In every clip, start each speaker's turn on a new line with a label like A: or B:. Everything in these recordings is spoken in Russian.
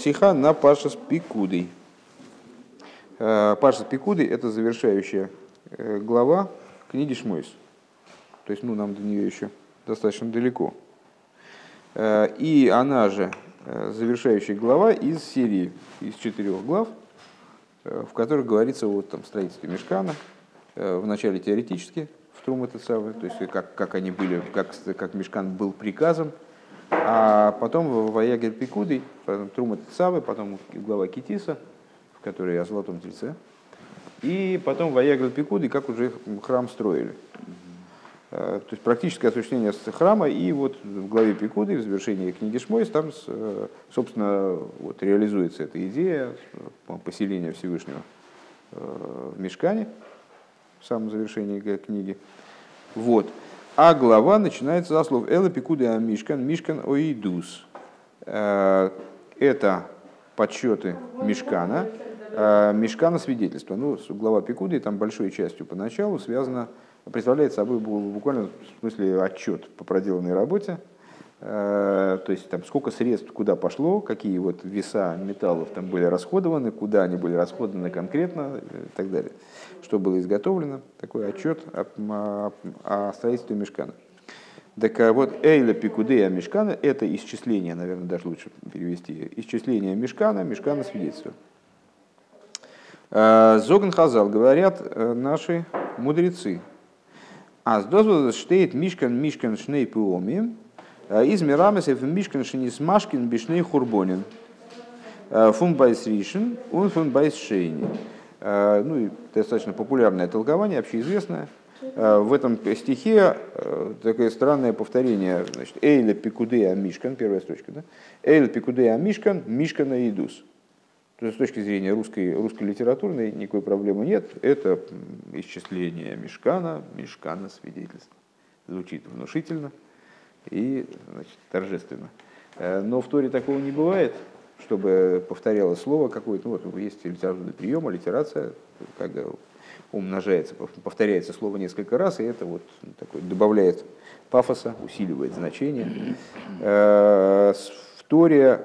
A: сиха на Пашас Пикудой. Пашас Пикудой – это завершающая глава книги Шмойс. То есть, ну, нам до нее еще достаточно далеко. И она же завершающая глава из серии, из четырех глав, в которых говорится о там, строительстве Мешкана, в начале теоретически, в Трум это самое, то есть как, как они были, как, как Мешкан был приказом, а потом в Ваягер Пикудой, потом Трум это самое, потом глава Китиса, в которой о Золотом Тельце, и потом Ваягер Пикудой, как уже храм строили. Э, то есть практическое осуществление храма, и вот в главе Пикуды, в завершении книги Шмойс, там, э, собственно, вот реализуется эта идея э, поселения Всевышнего в Мешкане, в самом завершении книги. Вот. А глава начинается со слов «Эла пикуды а мишкан, мишкан оидус». Э, это подсчеты мишкана, э, мишкана свидетельства. Ну, глава пикуды там большой частью поначалу связана, представляет собой буквально в смысле отчет по проделанной работе, Э, то есть там сколько средств куда пошло, какие вот веса металлов там были расходованы, куда они были расходованы конкретно и так далее. Что было изготовлено, такой отчет о, о, о строительстве мешкана. Так а вот Эйла Пикудея Мешкана – это исчисление, наверное, даже лучше перевести, исчисление Мешкана, Мешкана свидетельства. Э, Зоган Хазал, говорят э, наши мудрецы. А с дозвола штейт Мишкан Мишкан Шней Пуоми, Э, из Мирамесев Мишкин Шинис Машкин Бишней Хурбонин. Э, פון בית ראשון, און פון בית שני. Э, ну и достаточно популярное толкование, общеизвестное. В этом стихе такое странное повторение. Значит, אלה פקודי המשכן, первая строчка. Да? אלה פקודי המשכן, משכן העדות. То есть, с точки зрения русской, русской литературной никакой проблемы нет. Это исчисление Мишкана, Мишкана свидетельство. Звучит внушительно и значит, торжественно. Э, но в Торе такого не бывает, чтобы повторялось слово какое-то. Ну, вот есть литературный прием, аллитерация, когда умножается, повторяется слово несколько раз, и это вот такой добавляет пафоса, усиливает значение. Э, в Торе,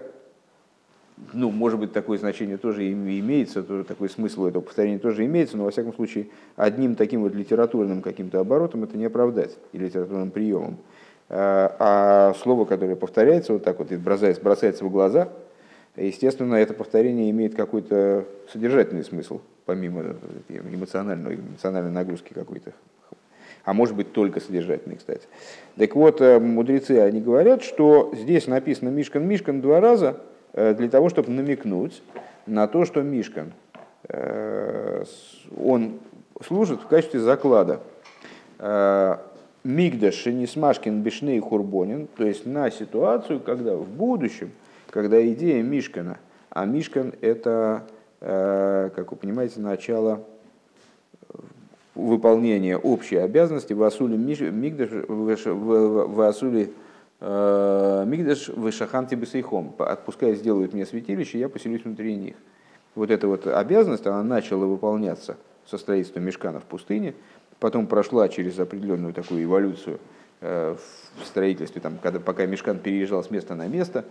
A: ну, может быть, такое значение тоже имеется, такой смысл этого повторения тоже имеется, но, во всяком случае, одним таким вот литературным каким-то оборотом это не оправдать, и литературным приемом. Э, а слово, которое повторяется вот так вот и бросается, бросается в глаза, естественно, это повторение имеет какой-то содержательный смысл, помимо эмоционального, эмоциональной нагрузки какой-то. А может быть только содержательный, кстати. Так вот, э, мудрецы, они говорят, что здесь написано «Мишкан, Мишкан» два раза э, для того, чтобы намекнуть на то, что Мишкан, он служит в качестве заклада Мигдаш Шенисмашкин Бишней Хурбонин, то есть на ситуацию, когда в будущем, когда идея Мишкана, а Мишкан это, э, как вы понимаете, начало выполнения общей обязанности в Асуле э, Мигдаш Вышаханти Бесейхом. Отпускай сделают мне святилище, я поселюсь внутри них. Вот эта вот обязанность, она начала выполняться со строительством мешкана в пустыне – потом прошла через определенную такую эволюцию э, в строительстве, там, когда, пока Мешкан переезжал с места на место,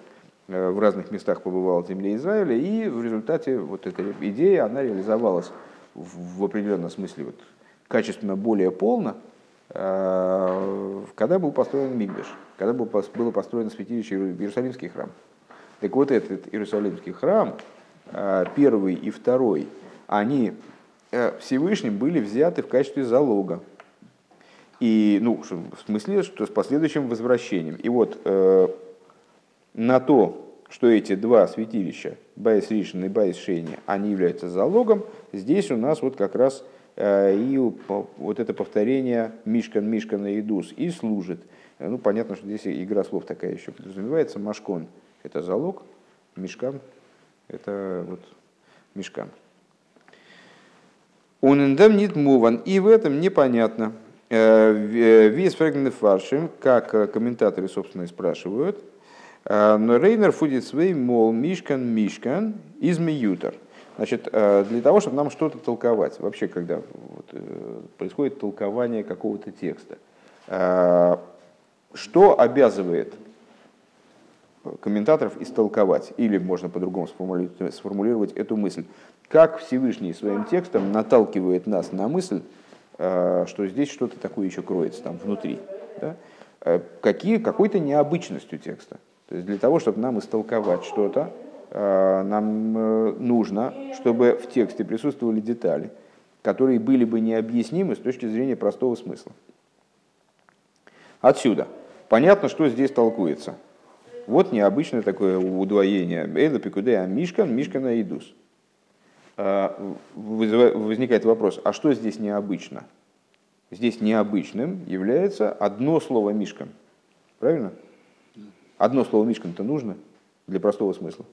A: в разных местах побывал в земле Израиля, и в результате вот эта идея, она реализовалась в, определенном смысле вот, качественно более полно, э, когда был построен Мигдаш, когда был, было построено святилище Иерусалимский храм. Так вот этот Иерусалимский храм, первый и второй, они Э, Всевышним были взяты в качестве залога. И, ну, в смысле, что с последующим возвращением. И вот э, на то, что эти два святилища, בית ראשון и בית שני, они являются залогом, здесь у нас вот как раз э, и вот это повторение משכן, משכן העדות и служит. Э, ну, понятно, что здесь игра слов такая еще подразумевается. Машкон – это залог, Мишкан – это вот Мишкан. Он индем нит муван. И в этом непонятно. Э, э, Вес фрагменты фаршим, как комментаторы, собственно, и спрашивают. Но Рейнер фудит свей, мол, мишкан, мишкан, из миютер. Значит, для того, чтобы нам что-то толковать, вообще, когда вот, происходит толкование какого-то текста, что обязывает комментаторов истолковать. Или можно по-другому сформулировать, сформулировать эту мысль. Как Всевышний своим текстом наталкивает нас на мысль, э, что здесь что-то такое еще кроется там внутри. Да? Э, какие, какой-то необычностью текста. То есть для того, чтобы нам истолковать что-то, э, нам нужно, чтобы в тексте присутствовали детали, которые были бы необъяснимы с точки зрения простого смысла. Отсюда. Понятно, что здесь толкуется. Вот необычное такое удвоение. Эйла пикудея мишкан, мишкана идус. А, возникает вопрос, а что здесь необычно? Здесь необычным является одно слово мишкан. Правильно? Одно слово мишкан-то нужно для простого смысла.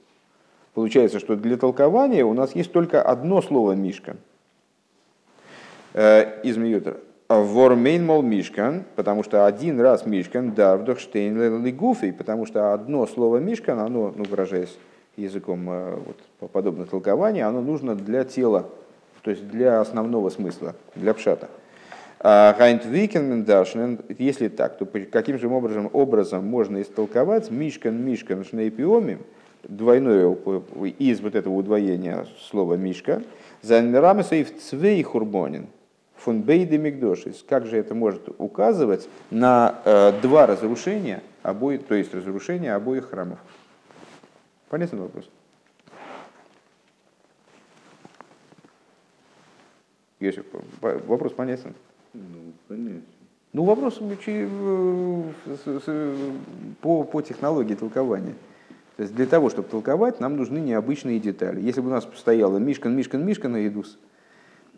A: Получается, что для толкования у нас есть только одно слово мишкан. Э, из Мьютера. Вормейн мол мишкан, потому что один раз мишкан, дарвдох штейн лигуфей, потому что одно слово мишкан, оно, ну, выражаясь языком э, вот, подобных толкований, оно нужно для тела, то есть для основного смысла, для пшата. Хайнт Викенмендашнен, если так, то каким же образом, образом можно истолковать мишкан мишкан шнейпиоми, двойное из вот этого удвоения слова мишка, за в цвей хурбонин, фон бейде мигдошис. Как же это может указывать на э, два разрушения, обоих, то есть разрушения обоих храмов? Понятен вопрос? Если вопрос понятен?
B: Ну, понятен.
A: Ну, вопрос э, по, по технологии толкования. То есть для того, чтобы толковать, нам нужны необычные детали. Если бы у нас стояло Мишкан, Мишкан, Мишкан и Идус,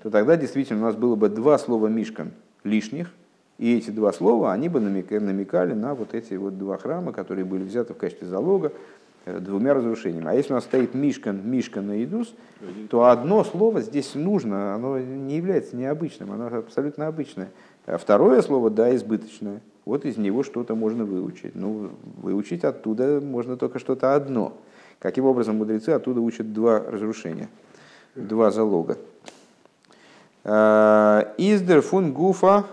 A: то тогда действительно у нас было бы два слова «мишкан» лишних, и эти два слова, они бы намекали на вот эти вот два храма, которые были взяты в качестве залога двумя разрушениями. А если у нас стоит Мишкан, Мишкан и Идус, то одно слово здесь нужно, оно не является необычным, оно абсолютно обычное. А второе слово, да, избыточное. Вот из него что-то можно выучить. Ну, выучить оттуда можно только что-то одно. Каким образом мудрецы оттуда учат два разрушения, два залога. Э, Издер фун гуфа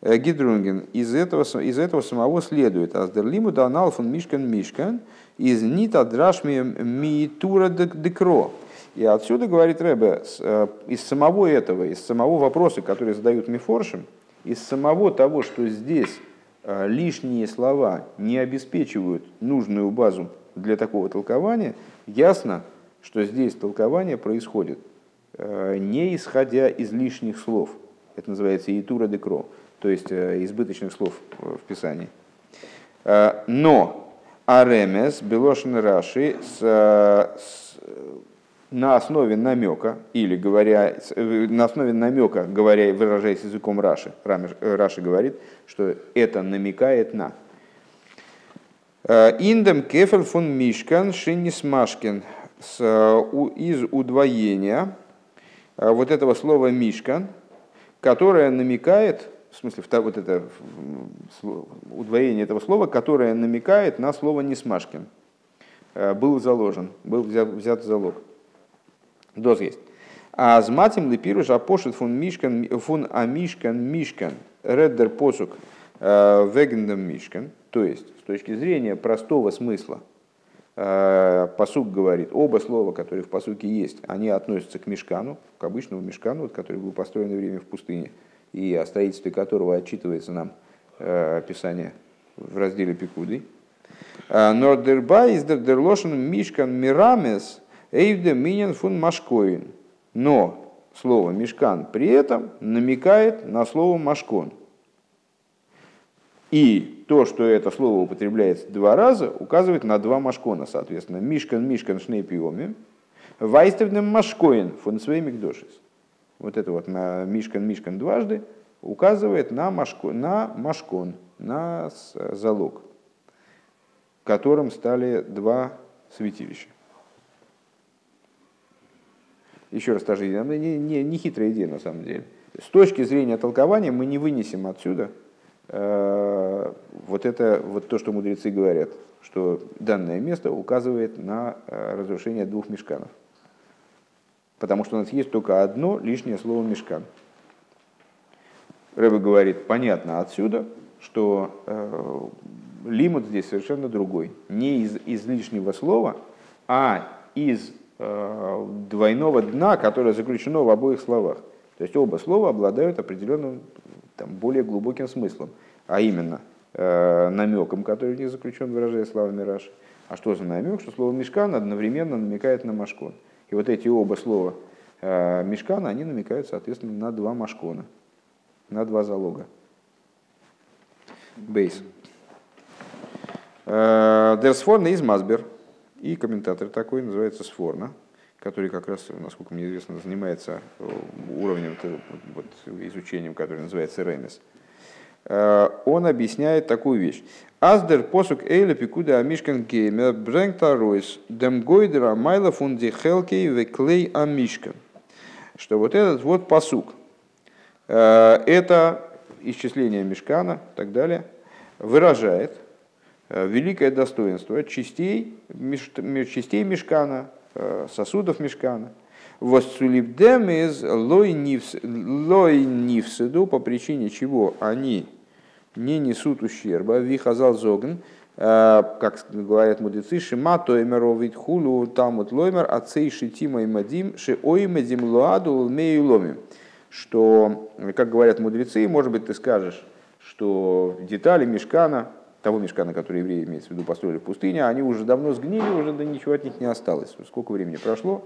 A: э, гидрунген. Из этого, из этого самого следует. Аздер лиму данал фун мишкан мишкан. Из нита драшми миитура декро. И отсюда, говорит Рэбе, э, из самого этого, из самого вопроса, который задают Мифоршим, из самого того, что здесь лишние слова не обеспечивают нужную базу для такого толкования, ясно, что здесь толкование происходит Э, не исходя из лишних слов. Это называется итура декро, то есть э, избыточных слов в Писании. Э, но аремес, белошин раши, с, с, на основе намека, или говоря, на основе намека, говоря, выражаясь языком Раши, Раши говорит, что это намекает на. Индем кефель фун мишкан шиннис машкин из удвоения вот этого слова «мишкан», которое намекает, в смысле, вот это удвоение этого слова, которое намекает на слово «несмашкин». А, был заложен, был взят, взят залог. Доз есть. А с матем лепируш апошит фун мишкан, фун амишкан мишкан, реддер посук а, вегендам мишкан. То есть, с точки зрения простого смысла – Э, посук говорит, оба слова, которые в посуке есть, они относятся к мешкану, к обычному мешкану, который был построен на время в пустыне, и о строительстве которого отчитывается нам э, описание в разделе Пикуды. Э, но дерба из дерлошен мишкан мирамес эйвде минен фун машкоин. Но слово мешкан при этом намекает на слово машкон – и то, что это слово употребляется два раза, указывает на два машкона, соответственно. Мишкан, Мишкан, Шнейпиоми. Вайстевнем Машкоин, фон Мигдошис. Вот это вот на Мишкан, Мишкан дважды указывает на, машко, на Машкон, на залог, которым стали два святилища. Еще раз, тоже не, не, не хитрая идея на самом деле. С точки зрения толкования мы не вынесем отсюда Э, вот это вот то, что мудрецы говорят, что данное место указывает на э, разрушение двух мешканов. Потому что у нас есть только одно лишнее слово мешкан. Рэбе говорит, понятно отсюда, что э, лимут здесь совершенно другой. Не из излишнего слова, а из э, двойного дна, которое заключено в обоих словах. То есть оба слова обладают определенным там, более глубоким смыслом, а именно э, намеком, который в них заключен, выражая словами Раши. А что за намек? Что слово мешкан одновременно намекает на машкон. И вот эти оба слова э, мешкана, они намекают, соответственно, на два машкона, на два залога. Бейс. Дерсфорна из Мазбер. И комментатор такой называется Сфорна, который как раз, насколько мне известно, занимается э, уровнем вот, изучением, который называется Рейнес. Э, он объясняет такую вещь. Аздер посук эйле пикуда амишкан геймер брэнгта ройс дем гойдера майла фунди хелкей веклей амишкан. Что вот этот вот посук, э, это исчисление мешкана и так далее, выражает Э, великое достоинство частей, частей мешкана, сосудов мешкана. Воссулибдем из лой нивседу, по причине чего они не несут ущерба. Вихазал зогн, э, как говорят мудрецы, шима тоймеровит хулу тамут лоймер, ацей шитима и мадим, ши оймадим луаду лмею ломим. Что, как говорят мудрецы, может быть, ты скажешь, что детали мешкана, того мешка, на который евреи, имеется в виду, построили в пустыне, они уже давно сгнили, уже да ничего от них не осталось. Сколько времени прошло,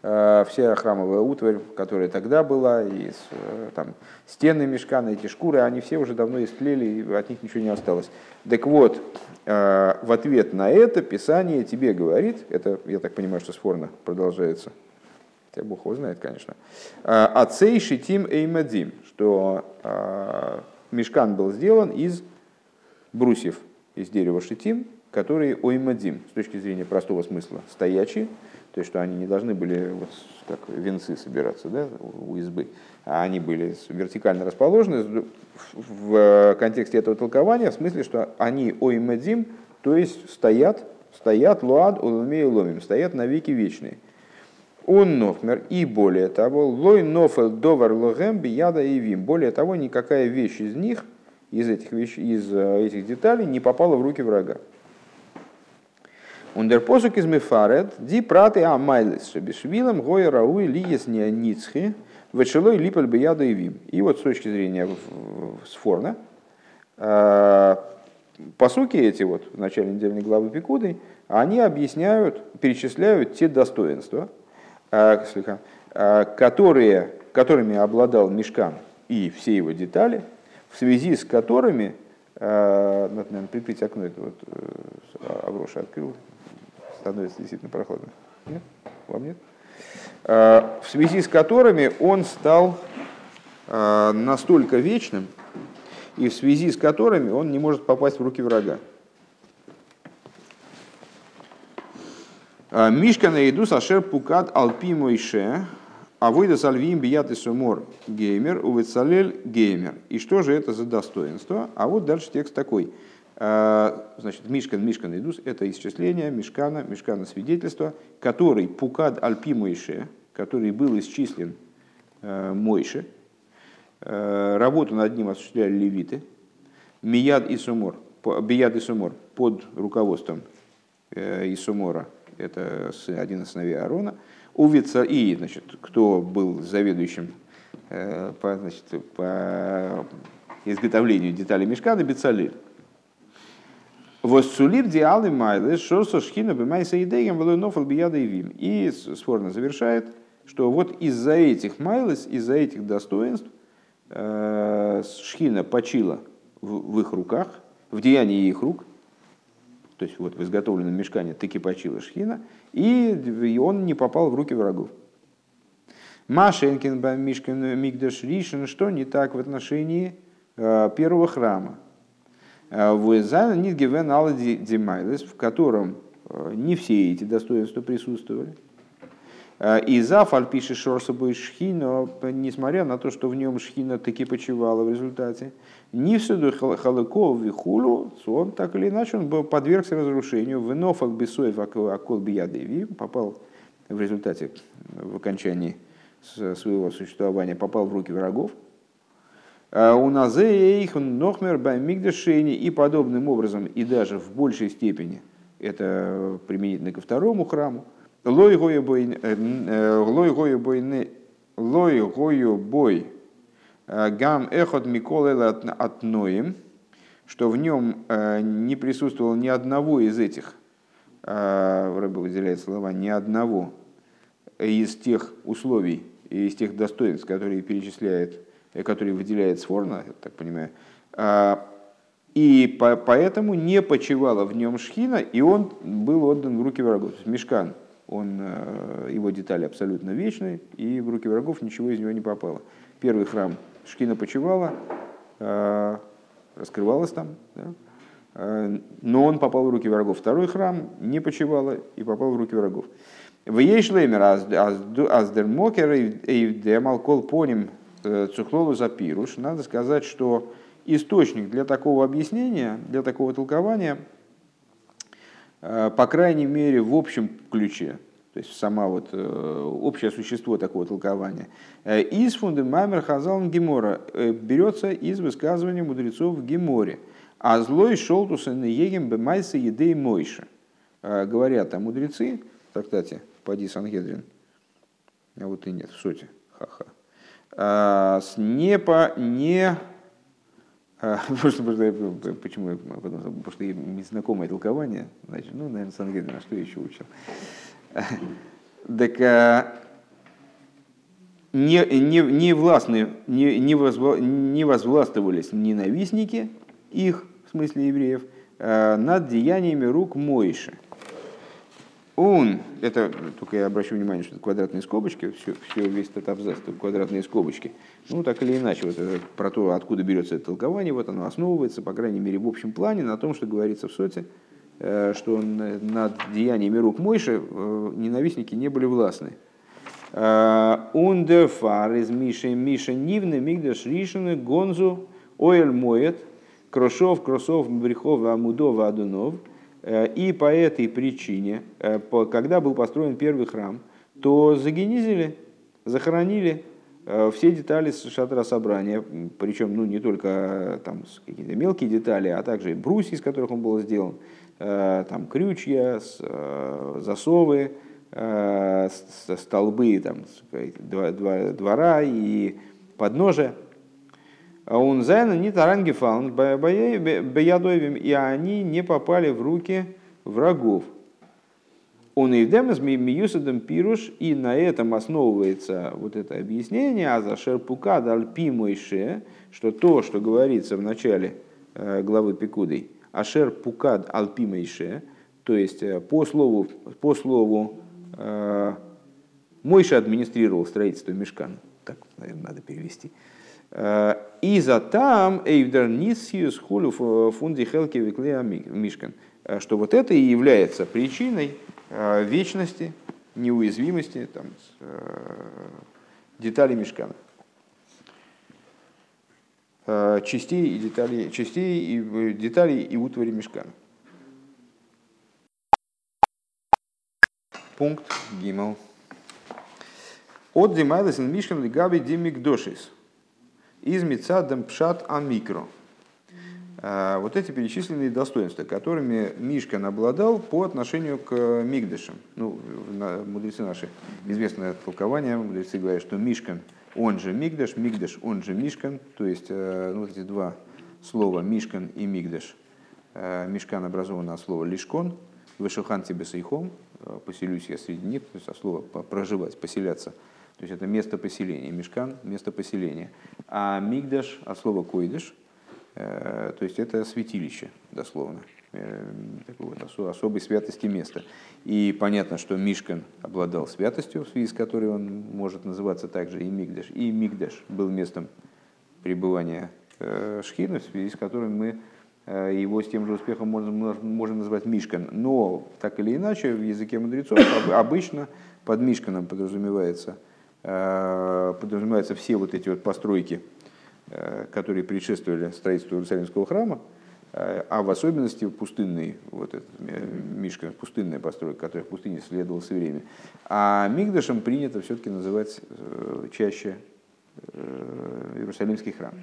A: вся храмовая утварь, которая тогда была, и э, там, стены мешкана, эти шкуры, они все уже давно истлели, и от них ничего не осталось. Так вот, э, в ответ на это Писание тебе говорит, это, я так понимаю, что спорно продолжается, хотя Бог его знает, конечно, «Ацей шитим эймадим», что мешкан был сделан из брусьев из дерева шитим, которые оймадим, с точки зрения простого смысла, стоячие, то есть что они не должны были вот как венцы собираться да, у избы, а они были вертикально расположены в контексте этого толкования, в смысле, что они оймадим, то есть стоят, стоят луад улуме ломим, стоят на веки вечные. Он нофмер и более того, лой нофел довар логем бияда и вим. Более того, никакая вещь из них – из этих, вещей, из э, этих деталей не попало в руки врага. Ундерпосук из Мефарет, ди праты амайлис, шебешвилам гоя рауи лиес ницхи, вешелой липаль бияду и вим. И вот с точки зрения сфорна, э, по сути эти вот в начале недельной главы Пикуды, они объясняют, перечисляют те достоинства, э, которые, которыми обладал Мешкан и все его детали – в связи с которыми, надо, наверное, прикрыть окно, это вот э, Авроша открыл, становится действительно прохладно. Нет? Вам нет? Э, в связи с которыми он стал настолько вечным, и в связи с которыми он не может попасть в руки врага. Мишка на еду сашер пукат алпи мойше, а выйда сальвим бият и сумор геймер, увецалель геймер. И что же это за достоинство? А вот дальше текст такой. А, значит, Мишкан, Мишкан идус – это исчисление Мишкана, Мишкана свидетельства, который пукад альпи Мойше, который был исчислен э, Мойше, э, работу над ним осуществляли левиты, Мияд и Сумор, Бияд и Сумор под руководством э, Исумора, это один из сыновей Аарона – Увица и, значит, кто был заведующим по, значит, по изготовлению деталей мешкана, Бецалель. Воссулив диалы майлы, шорсо шхина бимайса идеям валунофал бияда и вим. И спорно завершает, что вот из-за этих майлес, из-за этих достоинств шхина почила в, их руках, в деянии их рук, то есть вот в изготовленном мешкане таки почила шхина, и он не попал в руки врагов. Машенкин Мигдаш Ришин, что не так в отношении первого храма. Э, в котором э, не все эти достоинства присутствовали. И Зафаль пишет Шорсабой Шхина, несмотря на то, что в нем Шхина таки почивала в результате, не всюду Халыков и Хулу, он так или иначе он был подвергся разрушению. Венофак Бесоев Акол Биядеви попал в результате, в окончании своего существования, попал в руки врагов. У Назеих, Нохмер, Баймигдашени и подобным образом, и даже в большей степени, это применительно ко второму храму, Лой гою бой, лой гою бой, гам эхот микол от ноем, что в нем не присутствовало ни одного из этих, Рэбе выделяет слова, ни одного из тех условий из тех достоинств, которые перечисляет, которые выделяет Сфорна, я так понимаю, и по, поэтому не почивала в нем шхина, и он был отдан в руки врагов. Мешкан, он, его детали абсолютно вечные, и в руки врагов ничего из него не попало. Первый храм шхина почивала, раскрывалась там, да? но он попал в руки врагов. Второй храм не почивала и попал в руки врагов. В ей шлемер аздермокер и демалкол поним э, цухлолу запируш. Надо сказать, что источник для такого объяснения, для такого толкования, э, по крайней мере, в общем ключе, то есть сама вот э, общее существо такого толкования, из фундамаймер хазалн гемора берется из высказывания мудрецов в геморе. А злой шолтуса на егем бемайса едей мойша. Говорят а мудрецы, в трактате поди Сангедрин. А вот и нет, в сути. Ха-ха. А, с не по не а, просто, просто, почему? Потому что знакомое толкование, значит, ну, наверное, Сангедрин, а что я еще учил? Так а, не, не, не, властны, не, не, возва, не возвластвовались ненавистники их, в смысле евреев, над деяниями рук Моиши он, это только я обращу внимание, что это квадратные скобочки, все, все весь этот абзац, это квадратные скобочки. Ну, так или иначе, вот это, про то, откуда берется это толкование, вот оно основывается, по крайней мере, в общем плане, на том, что говорится в соте, э, что над деяниями рук Мойши э, ненавистники не были властны. Ундерфар из Миши Миша Нивны Мигдаш Ришины Гонзу Оэль Моет Крошов Кросов Брехов Амудов Адунов – Э, и по этой причине, э, когда был построен первый храм, то загенизили, захоронили э, все детали шатра собрания, причем ну, не только там, какие-то мелкие детали, а также брусья, из которых он был сделан, там, крючья, засовы, столбы там, двора и подножия. און זיינען ניט אריינגעפאלן ביד אויבים, и они не попали в руки врагов. און איז מיוסד דעם פירוש, и на этом основывается вот это объяснение, а зאשר פוקד על פי משה, что то, что говорится в начале э, главы Пикудей, אשר פוקד על פי משה, то есть э, по слову, по слову э, Мойша администрировал строительство мешкана, так, наверное, надо перевести. Э, и за там эйвдер нисиус хулю фунди хелки виклея мишкан. Э, что вот это и является причиной э, вечности, неуязвимости там, деталей мешкана частей и деталей, частей и деталей и утвари мешкана. Пункт Гимал. От Димайлес Мишкан Габи Димик Дошис из Мицадам Пшат Амикро. А, вот эти перечисленные достоинства, которыми Мишкан обладал по отношению к Мигдешам. Ну, мудрецы наши, известное толкование, мудрецы говорят, что Мишкан, он же Мигдеш, Мигдеш, он же Мишкан, то есть э, ну, эти два слова Мишкан и Мигдеш. Э, Мишкан образовано от слова Лишкон, Вышухан тебе сейхом, э, поселюсь я среди них, то есть от слова проживать, поселяться – то есть это место поселения. Мешкан – место поселения. А мигдаш от слова койдыш, э, то есть это святилище, дословно. Э, такой вот особой святости места. И понятно, что Мишкан обладал святостью, в связи с которой он может называться также и Мигдаш. И Мигдаш был местом пребывания э, Шхина, в связи с которым мы его с тем же успехом можем назвать Мишкан. Но так или иначе в языке мудрецов обычно под Мишканом подразумевается подразумеваются все вот эти вот постройки, э, которые предшествовали строительству Иерусалимского храма, э, а в особенности пустынный, вот этот Мишка, пустынная постройка, которая в пустыне следовала все время. А Мигдашем принято все-таки называть чаще Иерусалимский храм.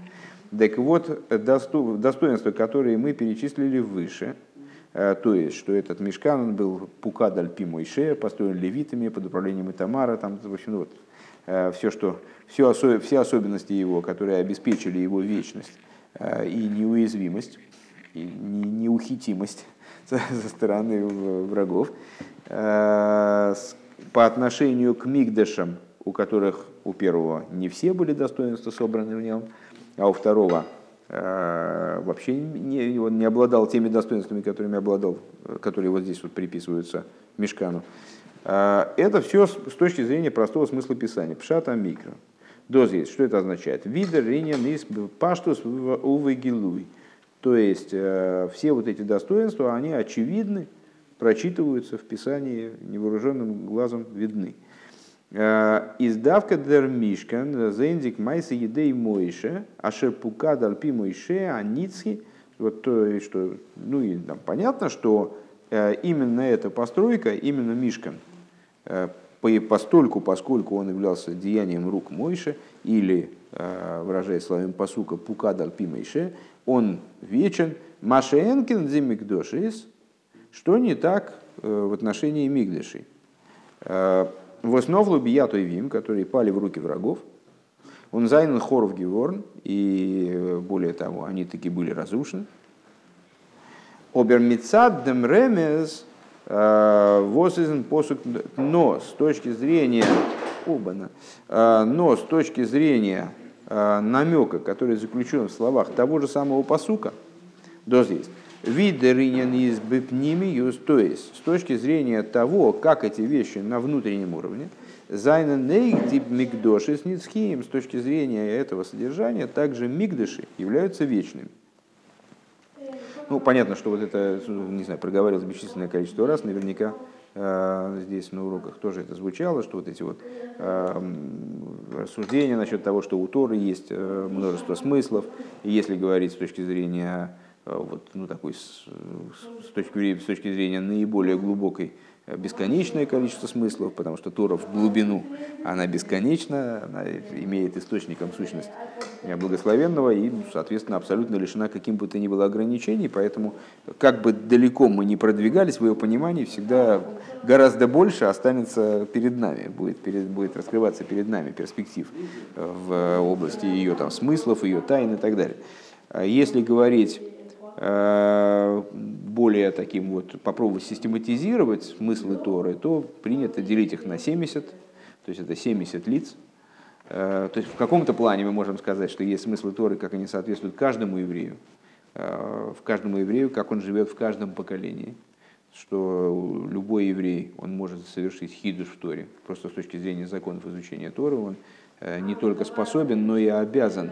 A: Так вот, достоинства, которые мы перечислили выше, то есть, что этот мешкан он был пукадаль пи Мойше, построен левитами под управлением Итамара, там, в общем, вот, все, что, все, осо, все особенности его, которые обеспечили его вечность и неуязвимость, и неухитимость со стороны врагов, по отношению к мигдашам, у которых у первого не все были достоинства собраны в нем, а у второго э, вообще не, он не обладал теми достоинствами, которыми обладал, которые вот здесь вот приписываются Мешкану. Э, это все с точки зрения простого смысла писания. Пшата микро. Доз есть. Что это означает? Видер ринен из паштус увегилуй. То есть э, все вот эти достоинства, они очевидны, прочитываются в Писании, невооруженным глазом видны. Э, издавка дер мишкан, зендик майса едей мойше, ашер пука дальпи мойше, аницки. Вот то, что, ну и там понятно, что именно эта постройка, именно мишкан, постольку, поскольку он являлся деянием рук Мойше, или, выражая словами посука, пука дальпи мойше, он вечен, машенкин зимикдошис, что не так в отношении мигдышей. В основу биятой вим, которые пали в руки врагов, он зайнен хоров геворн, и более того, они таки были разрушены. Обермицад дем э, возизен посук, но с точки зрения, обана, э, но с точки зрения э, намека, который заключен в словах того же самого посука, до здесь, Видеринен из бипнимиюс, то есть с точки зрения того, как эти вещи на внутреннем уровне, Зайнен нейгдип мигдоши с с точки зрения этого содержания, также мигдыши являются вечными. Ну, понятно, что вот это, не знаю, проговаривалось бесчисленное количество раз, наверняка э, здесь на уроках тоже это звучало, что вот эти вот э, рассуждения насчет того, что у Торы есть э, множество смыслов, и если говорить с точки зрения вот, ну, такой, с, с, точки, с точки зрения наиболее глубокой бесконечное количество смыслов, потому что Тора в глубину, она бесконечна, она имеет источником сущность благословенного и, соответственно, абсолютно лишена каким бы то ни было ограничений, поэтому как бы далеко мы не продвигались в ее понимании, всегда гораздо больше останется перед нами, будет, перед, будет раскрываться перед нами перспектив э, в области ее там, смыслов, ее тайн и так далее. А если говорить Э, более таким вот, попробовать систематизировать смыслы Торы, то принято делить их на 70, то есть это 70 лиц. Э, то есть в каком-то плане мы можем сказать, что есть смыслы Торы, как они соответствуют каждому еврею, э, в каждому еврею, как он живет в каждом поколении. Что любой еврей, он может совершить хидуш в Торе, просто с точки зрения законов изучения Торы, он не только способен, но и обязан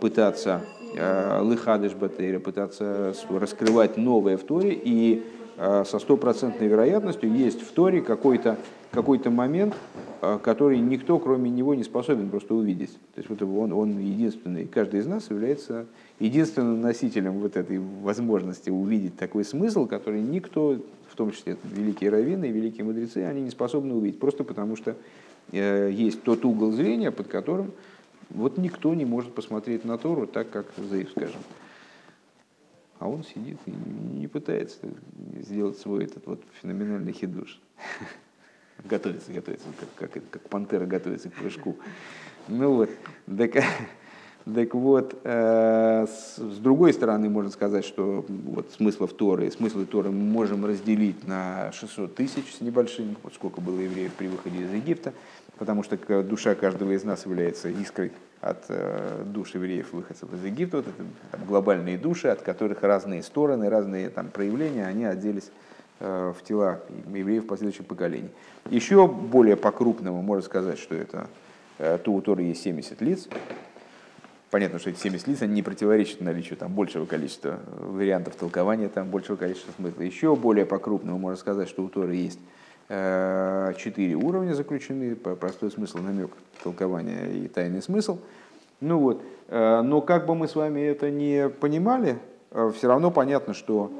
A: пытаться Э, лыхадыш батейра, пытаться раскрывать новое в Торе, и э, со стопроцентной вероятностью есть в Торе какой-то какой момент, э, который никто, кроме него, не способен просто увидеть. То есть вот он, он единственный, каждый из нас является единственным носителем вот этой возможности увидеть такой смысл, который никто, в том числе великие раввины и великие мудрецы, они не способны увидеть, просто потому что есть тот угол зрения, под которым вот никто не может посмотреть на Тору так, как Заев, скажем. А он сидит и не пытается сделать свой этот вот феноменальный хидуш. Готовится, готовится, как, как, как пантера готовится к прыжку. Ну вот, так, так вот, э, с, с другой стороны, можно сказать, что вот смыслов Торы, смыслы Торы мы можем разделить на 600 тысяч с небольшим, вот сколько было евреев при выходе из Египта потому что душа каждого из нас является искрой от э, душ евреев, выходцев из Египта, вот это глобальные души, от которых разные стороны, разные там, проявления, они оделись э, в тела евреев последующих поколений. Еще более по-крупному можно сказать, что это э, ту у Торы есть 70 лиц. Понятно, что эти 70 лиц они не противоречат наличию там, большего количества вариантов толкования, там, большего количества смысла. Еще более по-крупному можно сказать, что у Торы есть четыре уровня заключены, простой смысл, намек, толкование и тайный смысл. Ну вот, э, но как бы мы с вами это не понимали, э, все равно понятно, что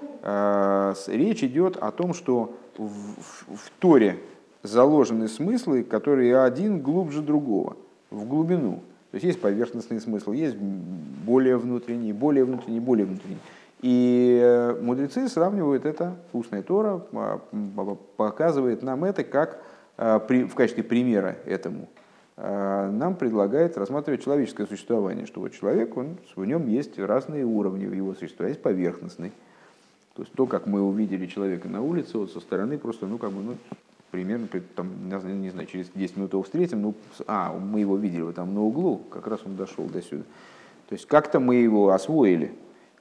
A: речь идет о том, что в, в, в Торе заложены смыслы, которые один глубже другого, в глубину. То есть есть поверхностный смысл, есть более внутренний, более внутренний, более внутренний. И э, мудрецы сравнивают это, устная Тора а, показывает нам это как а, в качестве примера этому. А, нам предлагает рассматривать человеческое существование, что вот человек, он, в нем есть разные уровни в его существовании, есть поверхностный. То есть то, как мы увидели человека на улице, вот со стороны просто, ну, как бы, ну, примерно, там, не знаю, через 10 минут его встретим, ну, а, мы его видели вот там на углу, как раз он дошел до сюда. То есть как-то мы его освоили,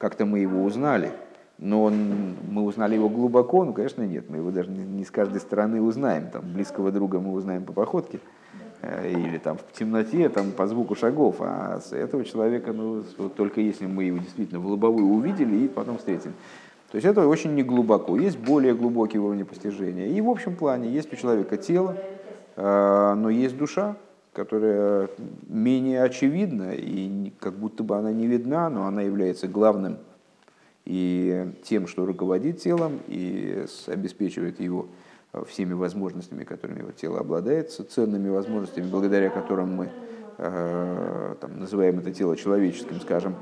A: как-то мы его узнали, но он, мы узнали его глубоко, ну, конечно, нет, мы его даже не с каждой стороны узнаем, там, близкого друга мы узнаем по походке, э, или там в темноте, там, по звуку шагов, а с этого человека, ну, вот только если мы его действительно в лобовую увидели и потом встретим. То есть это очень неглубоко. Есть более глубокие уровни постижения. И в общем плане есть у человека тело, э, но есть душа, которая менее очевидна, и как будто бы она не видна, но она является главным и тем, что руководит телом и обеспечивает его всеми возможностями, которыми его тело обладает, ценными возможностями, благодаря которым мы э, там, называем это тело человеческим, скажем,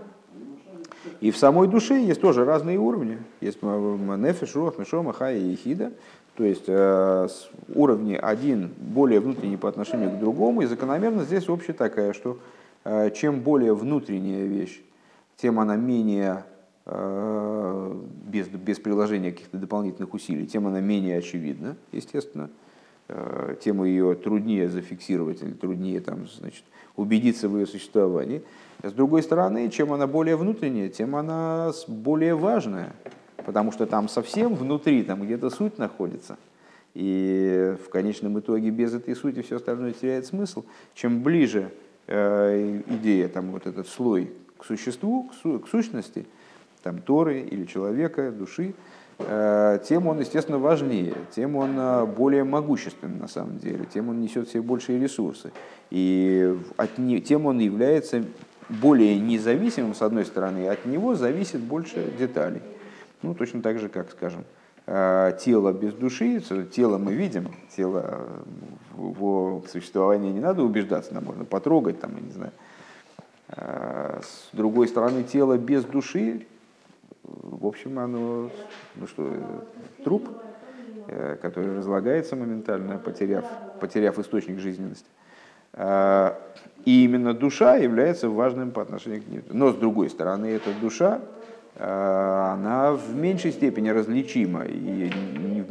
A: и в самой душе есть тоже разные уровни. Есть нефиш, рух, мишома, хая и хида. То есть э, уровни один более внутренний по отношению к другому. И закономерно здесь общая такая, что э, чем более внутренняя вещь, тем она менее э, без, без приложения каких-то дополнительных усилий, тем она менее очевидна, естественно. Тем ее труднее зафиксировать или труднее там, значит, убедиться в ее существовании. С другой стороны, чем она более внутренняя, тем она более важная, потому что там совсем внутри, там где-то суть находится. И в конечном итоге без этой сути все остальное теряет смысл. Чем ближе э, идея, там, вот этот слой к существу, к, су, к сущности, там, Торы или человека, души, э, тем он, естественно, важнее, тем он э, более могущественный на самом деле, тем он несет в себе большие ресурсы. И от, тем он является более независимым, с одной стороны, от него зависит больше деталей. Ну, точно так же, как, скажем, э, тело без души, тело мы видим, тело э, в существовании не надо убеждаться, нам можно потрогать, там, я не знаю. Э, с другой стороны, тело без души, в общем, оно, ну что, труп, который разлагается моментально, потеряв, потеряв источник жизненности. И именно душа является важным по отношению к ней. Но с другой стороны, эта душа, э, она в меньшей степени различима и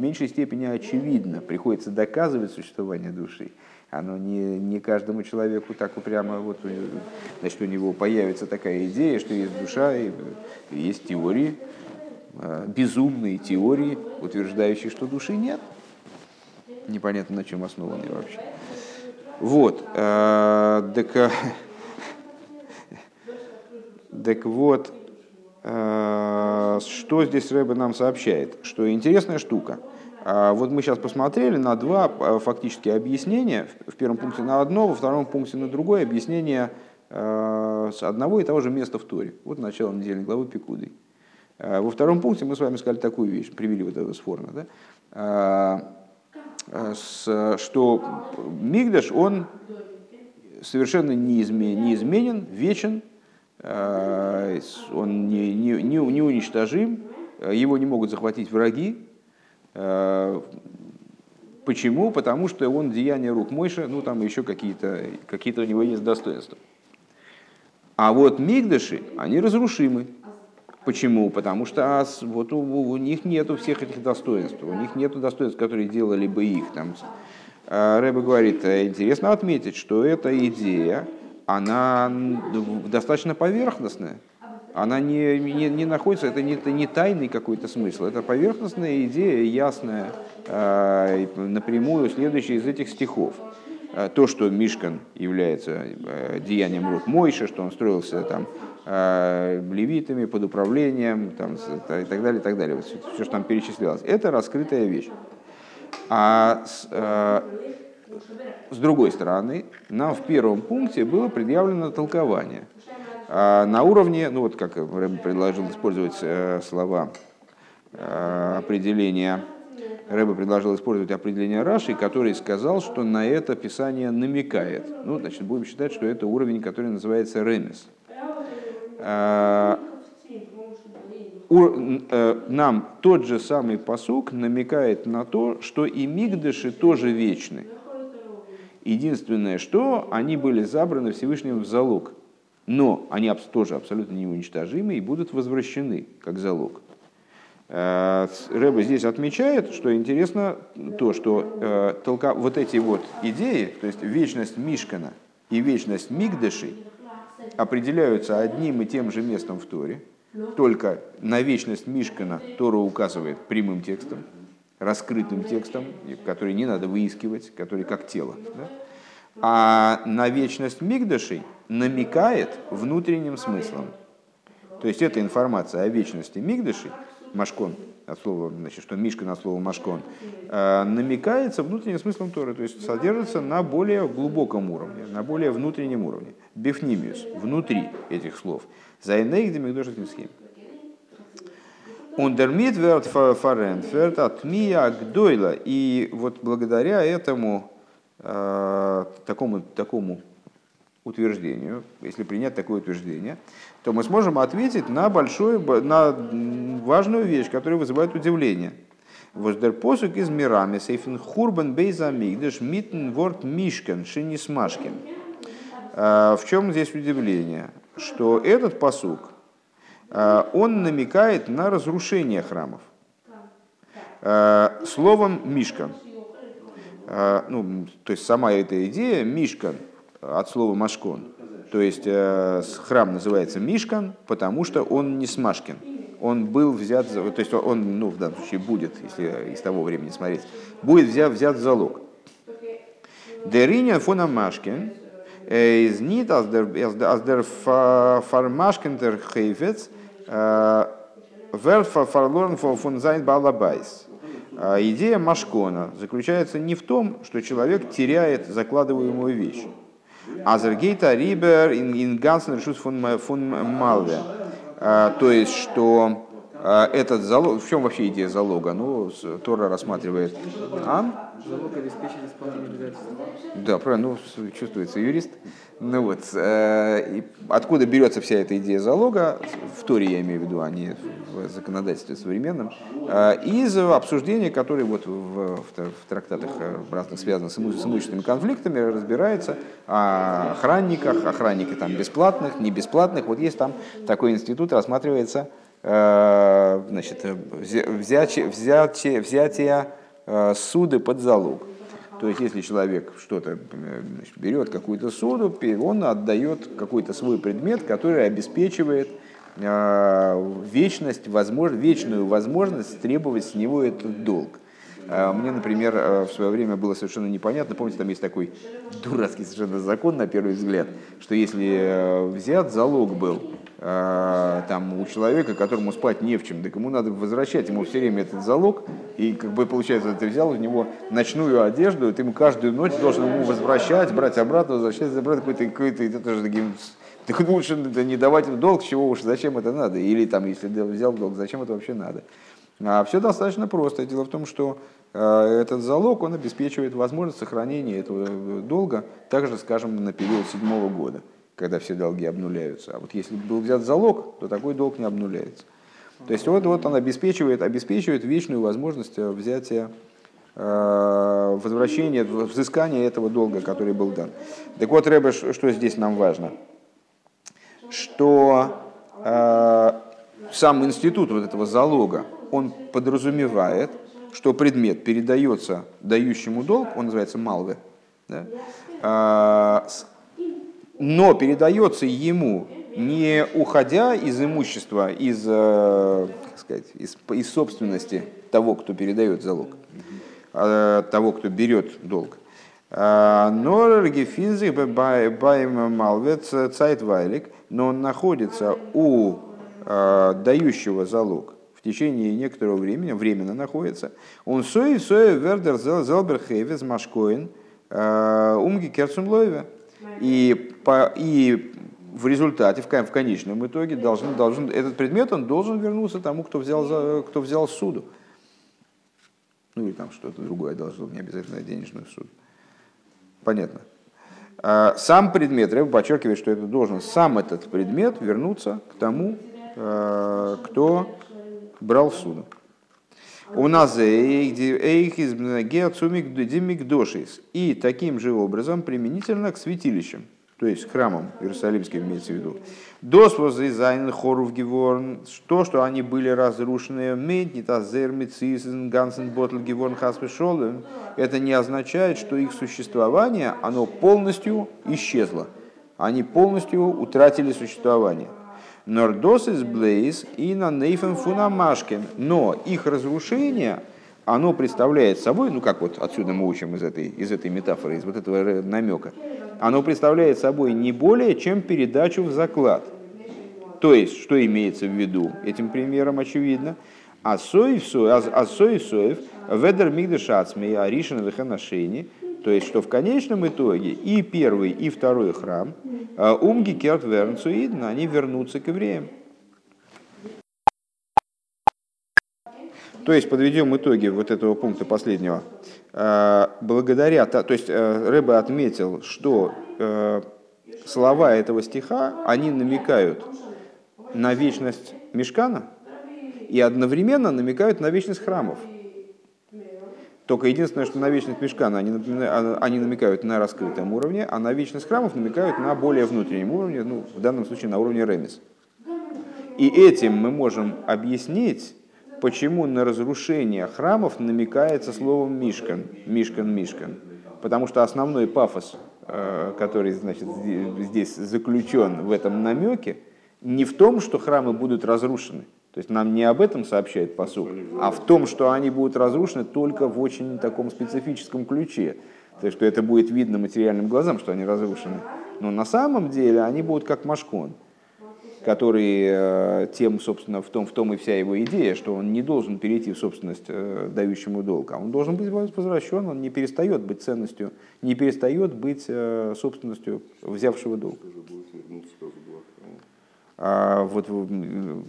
A: в меньшей степени очевидна. Приходится доказывать существование души. Оно не, не каждому человеку так упрямо, вот, э, значит, у него появится такая идея, что есть душа, и есть теории, э, безумные теории, утверждающие, что души нет. Непонятно, на чем основаны вообще. Вот. Э, так, э, так вот, э, что здесь Рэбе нам сообщает? Что интересная штука. Вот мы сейчас посмотрели на два фактически объяснения. В первом пункте на одно, во втором пункте на другое объяснение с одного и того же места в Торе. Вот начало недельной главы Пикуды. Во втором пункте мы с вами сказали такую вещь, привели вот это сфорно. Да? что Мигдаш, он совершенно неизменен, вечен, э, он не, не, не, не уничтожим, его не могут захватить враги. Э, почему? Потому что он деяние рук Мойша, ну там еще какие-то какие у него есть достоинства. А вот Мигдаши, они разрушимы. Почему? Потому что вот у, у них нету всех этих достоинств, у них нету достоинств, которые делали бы их. Там. Рэбе говорит, «Э, интересно отметить, что эта идея, она достаточно поверхностная. Она не, не, не находится, это не, это не тайный какой-то смысл, это поверхностная идея, ясная, э, напрямую следующая из этих стихов. Э, то, что Мишкан является э, деянием рук Мойши, что он строился там э, левитами под управлением там, и так далее, и так далее. Все, что там перечислялось. Это раскрытая вещь. А с, с другой стороны, нам в первом пункте было предъявлено толкование. А на уровне, ну вот как Рэб предложил использовать слова определения Рэба предложил использовать определение Раши, который сказал, что на это Писание намекает. Ну, значит, будем считать, что это уровень, который называется ремес. А, э, нам тот же самый посук намекает на то, что и мигдыши тоже вечны. Единственное, что они были забраны Всевышним в залог. Но они тоже абсолютно неуничтожимы и будут возвращены как залог. Э, Рэба здесь отмечает, что интересно то, что э, только вот эти вот идеи, то есть вечность Мишкана и вечность Мигдыши, определяются одним и тем же местом в Торе, только на вечность Мишкана Тора указывает прямым текстом, раскрытым текстом, который не надо выискивать, который как тело. Да? А на вечность Мигдашей намекает внутренним смыслом. То есть эта информация о вечности Мигдашей Машкон, от слова, значит, что Мишка на слово Машкон, э, намекается внутренним смыслом Торы, то есть содержится на более глубоком уровне, на более внутреннем уровне. Бифнимиус, внутри этих слов. Зайнейх демигдошетинским. Ундермит верт фарент верт от мия гдойла. И вот благодаря этому э, такому, такому утверждению, если принять такое утверждение, то мы сможем ответить на большую, на важную вещь, которая вызывает удивление. Воздер посук из мирами сейфен хурбан бейза мигдеш митн ворт мишкен шинисмашкин. А, в чем здесь удивление? Что этот посук, он намекает на разрушение храмов. А, словом мишкан. Ну, то есть сама эта идея мишкан от слова машкон – то есть э, храм называется Мишкан, потому что он не Смашкин. Он был взят, то есть он, ну, в данном случае будет, если из того времени смотреть, будет взят, взят в залог. Деринья фона Машкин, э, из нит als der Farmaschkenter Wird verloren von sein Балабайс. Идея Машкона заключается не в том, что человек теряет закладываемую вещь, Азергейта Рибер ин Гансен решус фон Малве. А, то есть, что этот залог, в чем вообще идея залога? Ну, Тора рассматривает. А? Залог обеспечит исполнение Да, правильно, ну, чувствуется юрист. Ну вот, э, откуда берется вся эта идея залога, в Торе я имею в виду, а не в законодательстве современном, э, из обсуждения, которое вот в, в, в трактатах э, разных связанных с, иму, с имущественными конфликтами разбирается о охранниках, охранники там бесплатных, не бесплатных. Вот есть там такой институт, рассматривается э, значит, взятие, взятие, взятие э, суды под залог. То есть, если человек что-то значит, берет какую-то соду, он отдает какой-то свой предмет, который обеспечивает э, вечность, возможно, вечную возможность требовать с него этот долг. Э, мне, например, э, в свое время было совершенно непонятно, помните, там есть такой дурацкий совершенно закон, на первый взгляд, что если э, взят залог был там у человека, которому спать не в чем, так ему надо возвращать ему все время этот залог, и как бы получается, ты взял у него ночную одежду, ты ему каждую ночь должен ему возвращать, брать обратно, возвращать, забрать какой-то, какой-то, это же таким так лучше не давать им долг, чего уж, зачем это надо? Или там, если взял долг, зачем это вообще надо? А все достаточно просто. Дело в том, что э, этот залог, он обеспечивает возможность сохранения этого долга, также, скажем, на период седьмого года, когда все долги обнуляются. А вот если был взят залог, то такой долг не обнуляется. То есть вот, вот он обеспечивает, обеспечивает вечную возможность э, взятия, э, возвращения, взыскания этого долга, который был дан. Так вот, Рэбе, что здесь нам важно? Что э, сам институт вот этого залога, он подразумевает, что предмет передается дающему долг, он называется малве, да? а, но передается ему не уходя из имущества, из, э, как сказать, из, из собственности того, кто передает залог, а, того, кто берет долг. А, но Гефинзих Байм Цайтвайлик, но он находится у э, дающего залог в течение некоторого времени, временно находится, он сои сои вердер зелбер хевез машкоин э, умги керцум лойве. И, по, и в результате, в, в конечном итоге, должен, должен, этот предмет он должен вернуться тому, кто взял, за, кто взял суду. Ну или там что-то другое должно, не обязательно денежную суду. Понятно. А, сам предмет, Рэб подчеркивает, что это должен сам этот предмет вернуться к тому, а, кто брал суду. У нас и таким же образом применительно к святилищам то есть храмом Иерусалимским имеется в виду. Дос возрезайн хоров геворн, то, что они были разрушены, мейнтнит азер мицисен гансен ботл геворн хаспешолен, это не означает, что их существование, оно полностью исчезло. Они полностью утратили существование. Нордос из Блейз и на Нейфен Фунамашкин. Но их разрушение, оно представляет собой, ну как вот отсюда мы учим из этой, из этой метафоры, из вот этого намека, оно представляет собой не более, чем передачу в заклад. То есть, что имеется в виду этим примером, очевидно, а соев ведер мигдешацми, аришин веханашени, то есть, что в конечном итоге и первый, и второй храм, а, умги керт вернцуидно, они вернутся к евреям. То есть подведем итоги вот этого пункта последнего. Э, благодаря, то есть э, Рэбе отметил, что э, слова этого стиха, они намекают на вечность Мешкана и одновременно намекают на вечность храмов. Только единственное, что на вечность Мешкана они, они намекают на раскрытом уровне, а на вечность храмов намекают на более внутреннем уровне, ну, в данном случае на уровне ремес. И этим мы можем объяснить почему на разрушение храмов намекается словом «мишкан», «мишкан», «мишкан». Потому что основной пафос, э, который значит, здесь заключен в этом намеке, не в том, что храмы будут разрушены. То есть нам не об этом сообщает посуд, а в том, что они будут разрушены только в очень таком специфическом ключе. То есть, что это будет видно материальным глазам, что они разрушены. Но на самом деле они будут как машкон который э, тем, собственно, в том, в том и вся его идея, что он не должен перейти в собственность э, дающему долг, а он должен быть возвращен, он не перестает быть ценностью, не перестает быть э, собственностью взявшего долг. А вот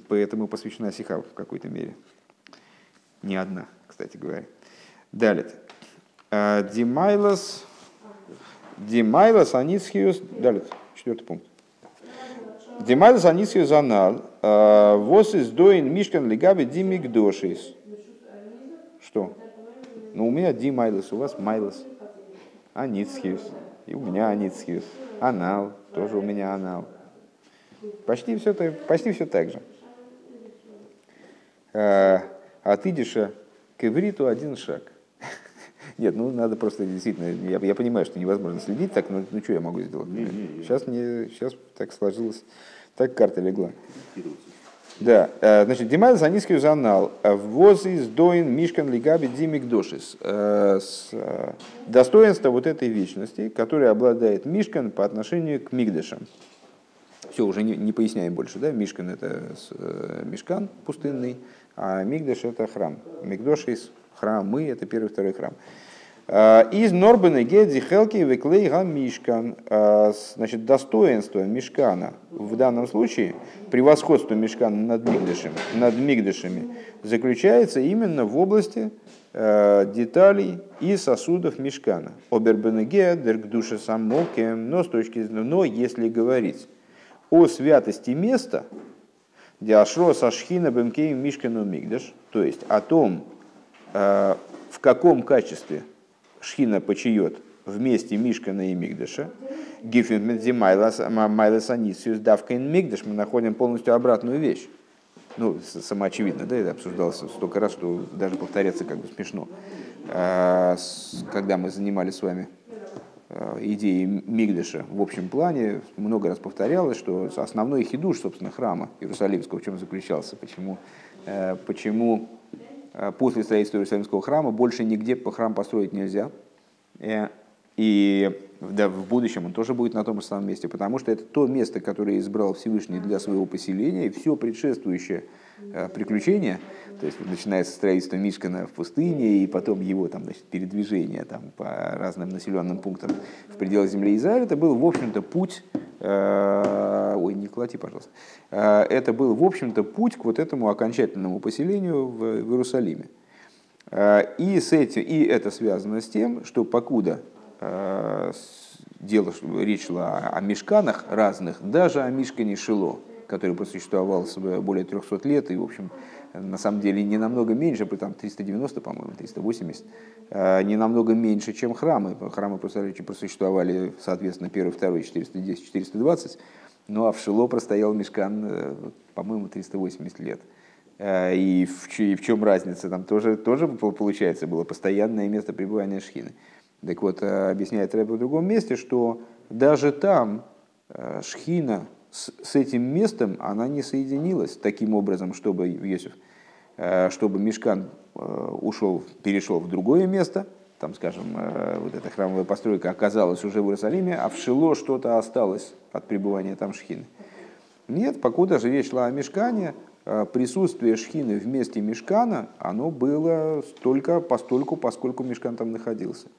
A: поэтому посвящена Сиха в какой-то мере. Не одна, кстати говоря. Далее. Димайлос, Димайлос, Аницхиус, далее, четвертый пункт. Димайдас анисью занал, а, вос из доин мишкан лигаби димик дошис. Что? Ну, у меня димайлас, у вас майлас. Аницхиус. И у меня аницхиус. Анал. Тоже у меня анал. Почти все, почти все так же. А, от идиша к ивриту один шаг. Нет, ну надо просто действительно, я, я понимаю, что невозможно следить так, но ну что я могу сделать? Не, не, не. Сейчас, мне, сейчас так сложилось, так карта легла. Да, э, значит, Димай Заниский занал. Воз из доин мишкан лигаби димик дошис. Э, э, достоинство вот этой вечности, которая обладает мишкан по отношению к мигдешам. Все, уже не, не поясняем больше, да? Мишкан это мишкан пустынный, а мигдеш это храм. Мигдошис храмы, это первый второй храм. А, из Норбена Гедзи Хелки Веклей Мишкан. А, значит, достоинство Мишкана в данном случае, превосходство Мишкана над Мигдышами, над Мигдышами заключается именно в области а, деталей и сосудов Мишкана. Обербенеге, Дергдуша Самокем, но с точки зрения, но если говорить о святости места, Диашро Сашхина Бемкеем Мишкану Мигдаш, то есть о том, в каком качестве Шхина почиет вместе Мишкана и Мигдаша, Гифин Медзи Майлас Анисиус Давкин Мигдаш, мы находим полностью обратную вещь. Ну, самоочевидно, да, это обсуждалось столько раз, что даже повторяться как бы смешно. А, когда мы занимались с вами а, идеей Мигдаша в общем плане, много раз повторялось, что основной хидуш, собственно, храма Иерусалимского в чем заключался, почему, э, почему Э, после строительства Иерусалимского храма больше нигде по храм построить нельзя. Э, и да, в будущем он тоже будет на том же самом месте, потому что это то место, которое избрал Всевышний для своего поселения, и все предшествующее э, приключение, то есть начинается строительство Мишкана в пустыне, и потом его там, значит, передвижение там, по разным населенным пунктам в пределах земли Израиля, это был, в общем-то, путь Э, ой, не колоти, пожалуйста, э, это был, в общем-то, путь к вот этому окончательному поселению в, Иерусалиме. И, с этим, и это связано с тем, что покуда дело, речь шла о мешканах разных, даже о мишкане Шило, который просуществовал более 300 лет и, в общем, на самом деле не намного меньше, там 390, по-моему, 380, не намного меньше, чем храмы. Храмы просуществовали, соответственно, первый, второй, 410, 420, ну а в Шило простоял мешкан, э, по-моему, 380 лет. Э, и в, и в чем разница? Там тоже, тоже, получается, было постоянное место пребывания шхины. Так вот, э, объясняет Рэбе в другом месте, что даже там шхина с, с этим местом, она не соединилась таким образом, чтобы Йосиф, чтобы мешкан ушел, перешел в другое место – там, скажем, э, вот эта храмовая постройка оказалась уже в Иерусалиме, а в Шило что-то осталось от пребывания там шхины. Нет, покуда же речь шла о мешкане, э, присутствие шхины в месте мешкана, оно было только постольку, поскольку мешкан там находился.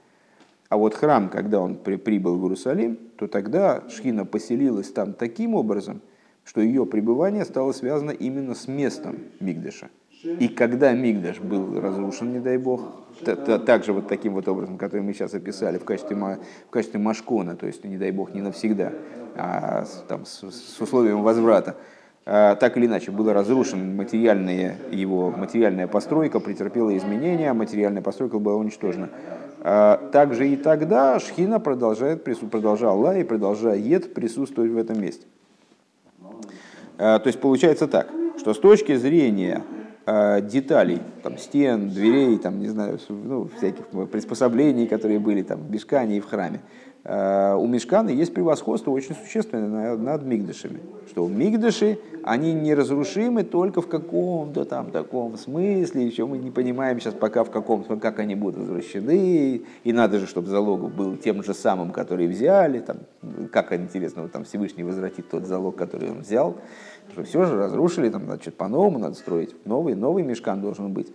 A: А вот храм, когда он при, прибыл в Иерусалим, то тогда шхина поселилась там таким образом, что ее пребывание стало связано именно с местом Мигдыша. И когда Мигдаш был разрушен, не дай бог, также вот таким вот образом, который мы сейчас описали, в качестве, в качестве машкона, то есть, не дай бог, не навсегда, а там, с, с условием возврата, а, так или иначе, была разрушена материальная, его материальная постройка, претерпела изменения, а материальная постройка была уничтожена. А, также и тогда Шхина продолжает, продолжала и продолжает присутствовать в этом месте. То есть получается так, что с точки зрения Э, деталей, там, стен, дверей, там, не знаю, ну, всяких приспособлений, которые были там, в Мешкане и в храме. Э, у Мешкана есть превосходство очень существенное над Мигдышами. Что Мигдыши, они неразрушимы только в каком-то там таком смысле, еще мы не понимаем сейчас пока в каком, как они будут возвращены, и надо же, чтобы залог был тем же самым, который взяли, там, как интересно, вот там Всевышний возвратит тот залог, который он взял. Что все же разрушили, там, значит, по-новому надо строить. Новый, новый мешкан должен быть.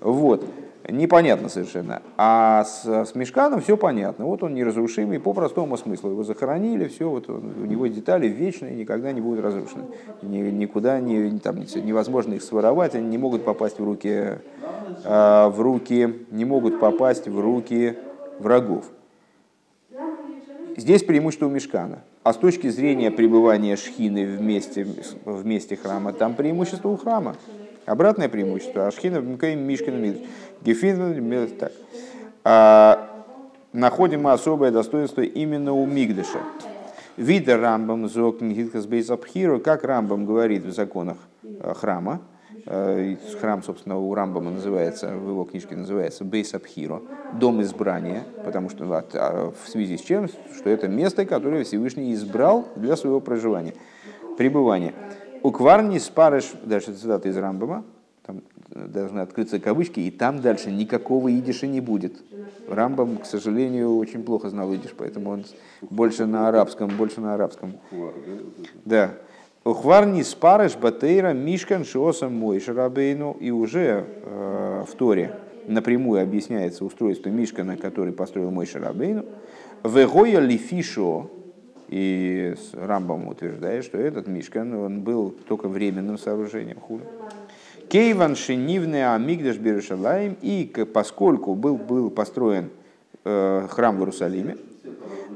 A: Вот. Непонятно совершенно. А с, с мешканом все понятно. Вот он неразрушимый по простому смыслу. Его захоронили, все, вот он, у него детали вечные, никогда не будут разрушены. Ни, никуда не, там, невозможно их своровать, они не могут попасть в руки, э, в руки, не могут попасть в руки врагов. Здесь преимущество у мешкана. А с точки зрения пребывания шхины вместе, вместе храма, там преимущество у храма. Обратное преимущество. А шхина Мишкин Гефин так. А, находим мы особое достоинство именно у Мигдыша. Вида Рамбам Зокн Гиткас Бейзапхиру, как Рамбам говорит в законах э, храма, Э, храм, собственно, у Рамбама называется, в его книжке называется Бейс Абхиро, дом избрания, потому что а, в связи с чем, что это место, которое Всевышний избрал для своего проживания, пребывания. У Кварни спарыш, дальше цитата из Рамбама, там должны открыться кавычки, и там дальше никакого идиша не будет. Рамбам, к сожалению, очень плохо знал идиш, поэтому он больше на арабском, больше на арабском. Да. Ухварни спарыш батейра мишкан шиосам мой шарабейну. И уже э, в Торе напрямую объясняется устройство мишкана, который построил мой шарабейну. Вегоя лифишо, и Рамбам утверждает, что этот мишкан он был только временным сооружением хуже. Кейван шинивне амигдаш берешалаем, и поскольку был, был построен э, храм в Иерусалиме,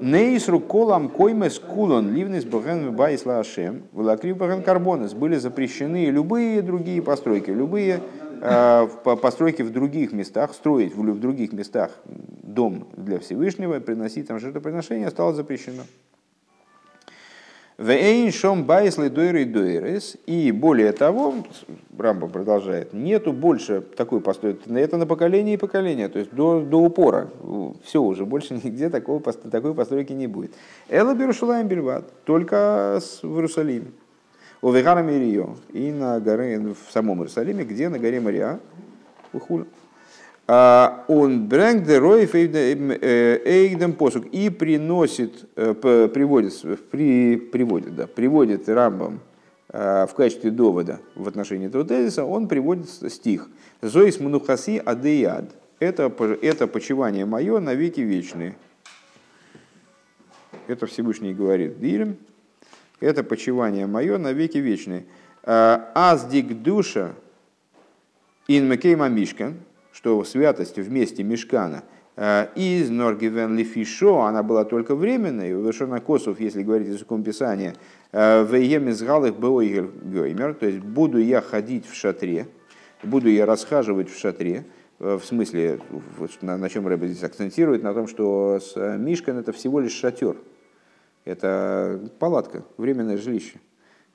A: Нейсру колам коймес кулон ливнес бахен байсла ашем влакрив бахен карбонес были запрещены любые другие постройки, любые э, постройки в других местах, строить в, в других местах дом для Всевышнего, приносить там жертвоприношение стало запрещено. Вейн шом байсли дойры. И более того, Рамба продолжает, нету больше такой постройки. Это на поколение и поколение, то есть до, до упора. Все уже, больше нигде такого, такой постройки не будет. Эла Берушалаем Бельват, только в Иерусалиме. У Вегара Мирио и на горе, в самом Иерусалиме, где на горе Мария, Ухуля. А, он брэнг де роев эйгдем посук и приносит, э, приводит, при, приводит, да, приводит Рамбам э, в качестве довода в отношении этого тезиса, он приводит стих «Зоис манухаси адеяд» это, это почивание мое на веки вечные. Это Всевышний говорит Дилем. Это почивание мое на веки вечные. «А, Аздик душа ин мекейма мишкан – что святость в месте мешкана из Норгивен Лифишо, она была только временной, Вешона Косов, если говорить языком Писания, в Емизгалых Гоймер, то есть буду я ходить в шатре, буду я расхаживать в шатре, в смысле, на, на чем Рэбби здесь акцентирует, на том, что с Мишкан это всего лишь шатер. Это палатка, временное жилище,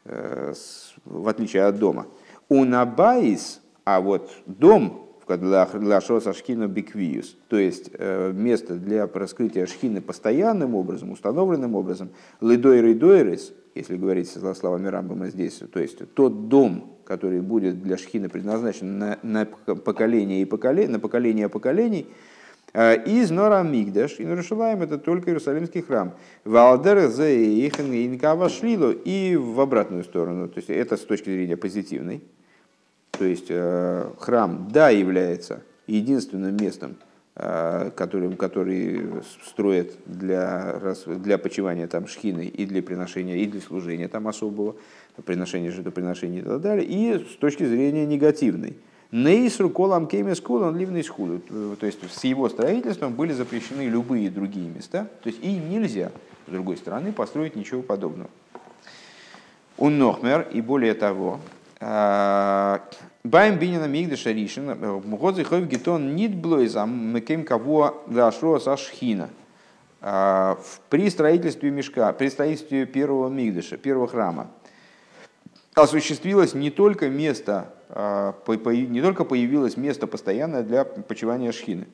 A: в отличие от дома. У Набаис, а вот дом, для шоса шхина биквиус, то есть э, место для раскрытия шхины постоянным образом, установленным образом, лидойры дойрес, если говорить со словами Рамбама здесь, то есть тот дом, который будет для шхины предназначен на, на поколение и поколение, на поколение поколений, э, из Нора Мигдаш, и нарушаем это только Иерусалимский храм. Валдер зе инкава шлило и в обратную сторону. То есть это с точки зрения позитивной. То есть э, храм, да, является единственным местом, э, которым, который строят для, для почивания там шхины и для приношения, и для служения там особого, приношения жертвоприношения и так далее, и с точки зрения негативной. Нейсру колам кемес колон ливный схуду. То есть с его строительством были запрещены любые другие места. То есть и нельзя, с другой стороны, построить ничего подобного. У Нохмер, и более того, Байм бинина мигда шаришин, мгодзи хойв гетон нит блойзам мекем кого дашло сашхина. А, при строительстве мешка, при строительстве первого мигдаша, первого храма, осуществилось не только место, не только появилось место постоянное для почивания шхины.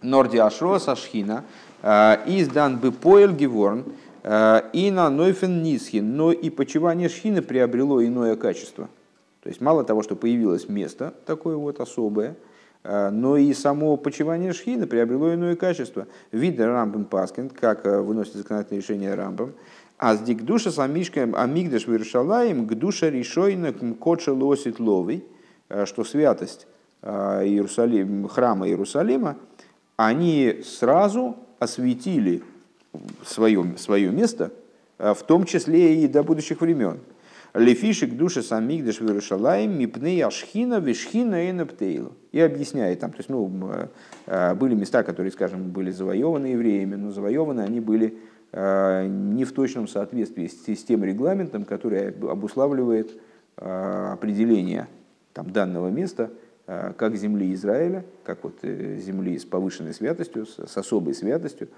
A: Норди ашро сашхина, издан бы поэль геворн, и на нойфен нисхин, но и почивание шхины приобрело иное качество – то есть мало того, что появилось место такое вот особое, э, но и само почивание шхина приобрело иное качество. Видно Рамбам Паскин, как э, выносит законодательное решение Рамбам, а с дик душа самишкаем амигдаш виршалаем к душа решойна коча лосит ловый, э, что святость Иерусалим, храма Иерусалима, они сразу осветили свое, свое место, в том числе и до будущих времен. Лефишек душа самигдаш вирушалаем мипней ашхина вишхина и наптейлу. И объясняет там, то есть, ну, э, были места, которые, скажем, были завоеваны евреями, но завоеваны они были э, не в точном соответствии с тем регламентом, который обуславливает э, определение там, данного места как земли Израиля, как вот земли с повышенной святостью, с особой святостью.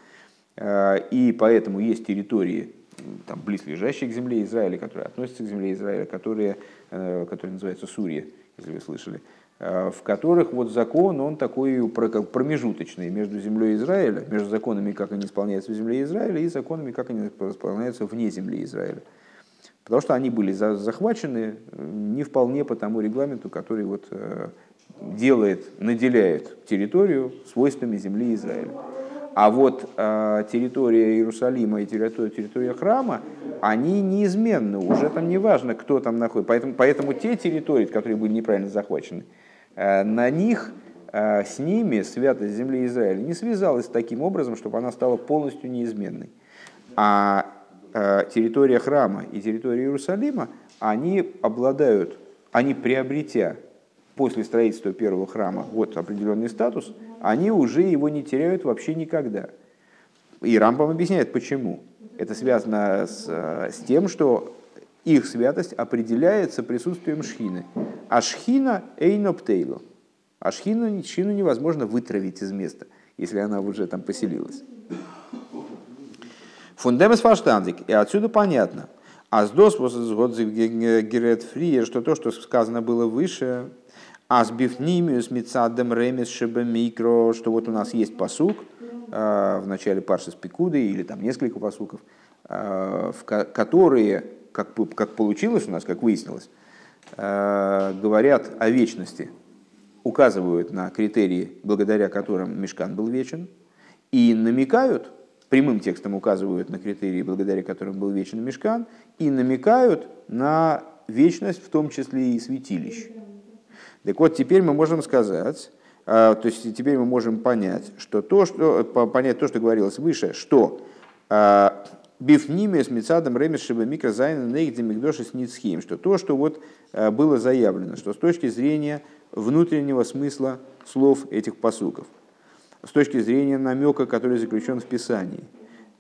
A: И поэтому есть территории там, близлежащие к земле Израиля, которые относятся к земле Израиля, которые, э, которые называются Сурья, если вы слышали, э, в которых вот закон, он такой промежуточный между землей Израиля, между законами, как они исполняются в земле Израиля, и законами, как они исполняются вне земли Израиля. Потому что они были захвачены э, не вполне по тому регламенту, который вот делает, наделяет территорию свойствами земли Израиля. А вот э, территория Иерусалима и территория, территория храма, они неизменны. Уже там не важно, кто там находится. Поэтому, поэтому те территории, которые были неправильно захвачены, э, на них, э, с ними святость земли Израиля не связалась таким образом, чтобы она стала полностью неизменной. А э, территория храма и территория Иерусалима, они обладают, они приобретя после строительства первого храма вот определенный статус, они уже его не теряют вообще никогда. И Рамбам объясняет, почему. Это связано с, с тем, что их святость определяется присутствием шхины. А шхина эйноптейло. А шхину, шхину невозможно вытравить из места, если она уже там поселилась. Фундемес фаштандик. И отсюда понятно. А с дос герет фриер, что то, что сказано было выше, Асбифнимиус мецадем ремес микро, что вот у нас есть посук э, в начале парши Пикуды или там несколько посуков, э, в которые, как, как получилось у нас, как выяснилось, э, говорят о вечности, указывают на критерии, благодаря которым Мешкан был вечен, и намекают, прямым текстом указывают на критерии, благодаря которым был вечен Мешкан, и намекают на вечность, в том числе и святилищ. Так вот, теперь мы можем сказать, а, то есть теперь мы можем понять, что то, что, понять то, что говорилось выше, что а, бифниме с мецадом ремешеба микрозайна нейгде мигдоши с ницхим, что то, что вот а, было заявлено, что с точки зрения внутреннего смысла слов этих посуков. С точки зрения намека, который заключен в Писании.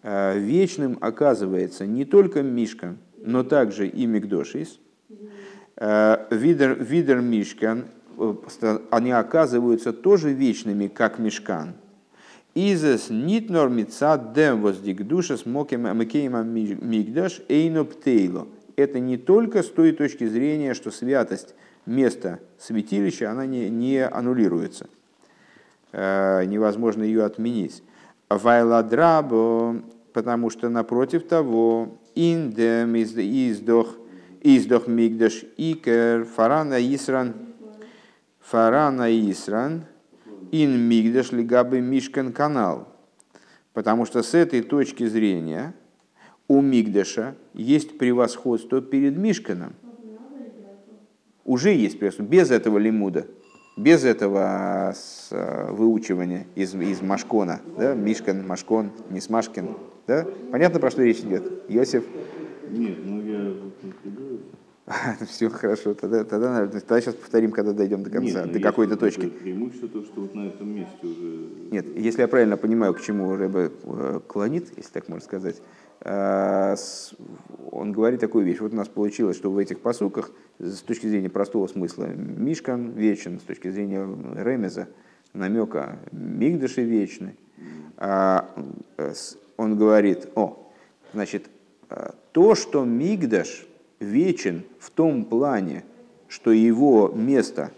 A: Вечным оказывается не только Мишкан, но также и Мигдошис. Э, видер, видер Мишкан, они оказываются тоже вечными, как Мишкан. Изес нит нормица дем воздик душа с мокем амекейма мигдаш эйно птейло. Это не только с той точки зрения, что святость места святилища, она не, не аннулируется. Э, невозможно ее отменить. Вайладрабо, потому что напротив того, индем издох, издох мигдаш икер, фарана исран, фарана исран, ин мигдаш лигабы мишкан канал. Потому что с этой точки зрения у Мигдаша есть превосходство перед Мишканом. Уже есть превосходство. Без этого лимуда, без этого э, выучивания из, из Машкона, да? Мишкан, Машкон, не Смашкин. Да? Понятно, про что речь идет? Йосиф?
B: Нет, ну я
A: Все хорошо, тогда, тогда, тогда сейчас повторим, когда дойдем до конца, Нет, до какой-то точки.
B: Преимущество то, что вот на этом месте уже...
A: Нет, если я правильно понимаю, к чему Рэбе э, клонит, если так можно сказать, э, он говорит такую вещь. Вот у нас получилось, что в этих посуках, с точки зрения простого смысла, Мишкан вечен, с точки зрения Ремеза, намека Мигдаши вечны. А, э, он говорит, о, значит, то, что Мигдаш – вечен в том плане, что его место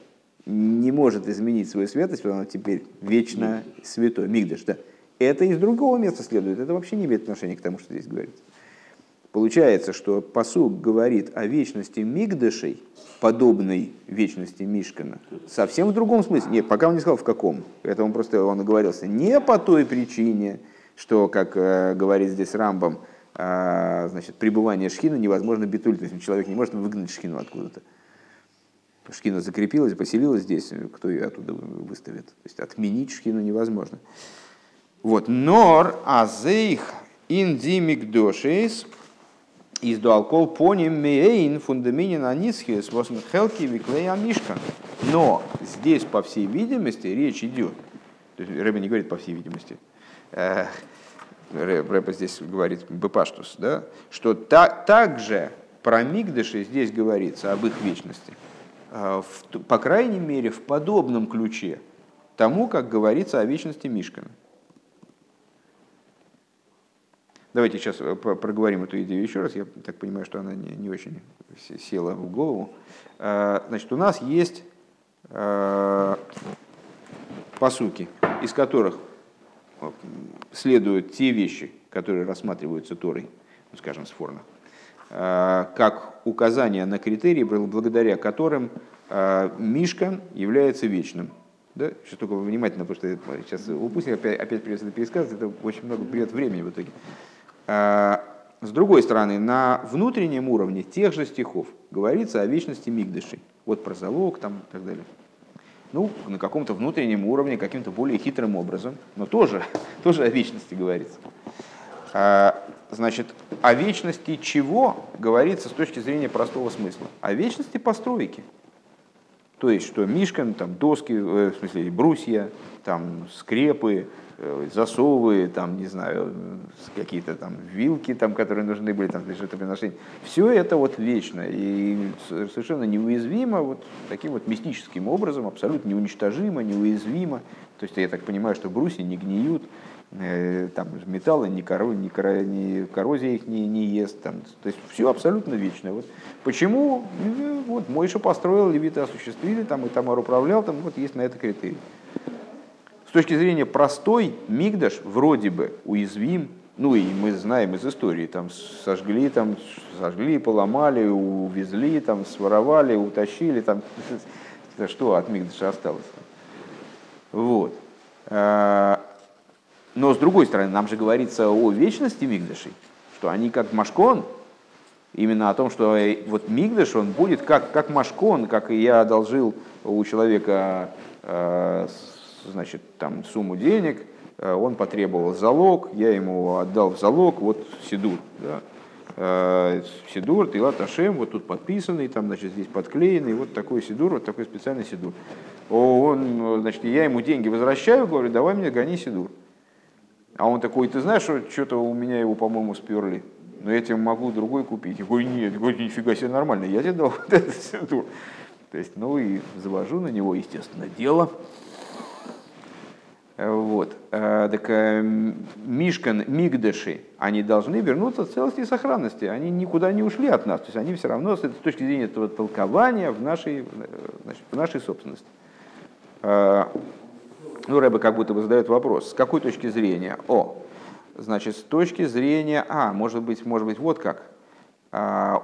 A: не может изменить свою святость, потому что теперь вечно святой, Мигдаш, да, это из другого места следует. Это вообще не имеет отношения к тому, что здесь говорится. Получается, что посуг говорит о вечности Мигдашей, подобной вечности Мишкана, совсем в другом смысле. Нет, пока он не сказал в каком. Это он просто он оговорился не по той причине, что, как э, говорит здесь Рамбам, а, значит, пребывание шхина невозможно битуль, то есть человек не может выгнать шхину откуда-то. Шхина закрепилась, поселилась здесь, кто ее оттуда выставит. То есть отменить шхину невозможно. Вот. Нор азейх индимик дошейс из дуалкол поним мейн фундаминин анисхиес восьм хелки виклея мишка. Но здесь, по всей видимости, речь идет, то есть Рэбби не говорит по всей видимости, э, Рэба здесь говорит Бепаштус, да, что та, также про Мигдыши здесь говорится об их вечности, а, в, по крайней мере, в подобном ключе тому, как говорится о вечности Мишкана. Давайте сейчас э, проговорим эту идею еще раз. Я так понимаю, что она не, не очень села в голову. А, значит, у нас есть а, посуки, из которых следуют те вещи, которые рассматриваются Торой, ну, скажем, сфорно, а, как указание на критерии, благодаря которым а, Мишкан является вечным. Да? Сейчас только внимательно, потому что сейчас упустим, опять, опять придется это пересказывать, это очень много придет времени в итоге. А, с другой стороны, на внутреннем уровне тех же стихов говорится о вечности Мигдыши. Вот про залог там и так далее ну, на каком-то внутреннем уровне, каким-то более хитрым образом, но тоже, тоже о вечности говорится. А, значит, о вечности чего говорится с точки зрения простого смысла? О вечности постройки. То есть, что Мишкан, там доски, э, в смысле брусья, там скрепы, Э, засовы, там, не знаю, какие-то там вилки, там, которые нужны были там, для жертвоприношения. Все это вот вечно и совершенно неуязвимо вот таким вот мистическим образом, абсолютно неуничтожимо, неуязвимо. То есть я так понимаю, что брусья не гниют, э, там металлы, ни, коро, ни, коро, ни коррозия их не, не ест. Там, то есть все абсолютно вечное. Вот. Почему? Ну, вот Мойша построил, левиты осуществили, там, и Тамар управлял, там вот есть на это критерий. С точки зрения простой, Мигдаш вроде бы уязвим, ну и мы знаем из истории, там сожгли, там сожгли, поломали, увезли, там своровали, утащили, там что от Мигдаша осталось. Вот. А, но с другой стороны, нам же говорится о вечности Мигдашей, что они как Машкон, именно о том, что э, вот Мигдаш, он будет как, как Машкон, как и я одолжил у человека э, значит, там, сумму денег, э, он потребовал залог, я ему отдал в залог, вот Сидур. Да. э, Сидур, Тилат Ашем, вот тут подписанный, там, значит, здесь подклеенный, вот такой Сидур, вот такой специальный Сидур. Он, значит, я ему деньги возвращаю, говорю, давай мне гони Сидур. А он такой, ты знаешь, что что-то у меня его, по-моему, сперли, но я тебе могу другой купить. Я говорю, нет, говорю, нифига себе, нормально, я тебе дал вот этот Сидур. То есть, ну и завожу на него, естественно, дело. Вот. Э, так э, Мишкан, Мигдаши, они должны вернуться в целости и сохранности. Они никуда не ушли от нас. То есть они все равно с этой точки зрения этого толкования в нашей, э, значит, в нашей собственности. Ну, Рэбе как будто бы задает вопрос, с какой точки зрения? О, значит, с точки зрения, а, может быть, может быть, вот как.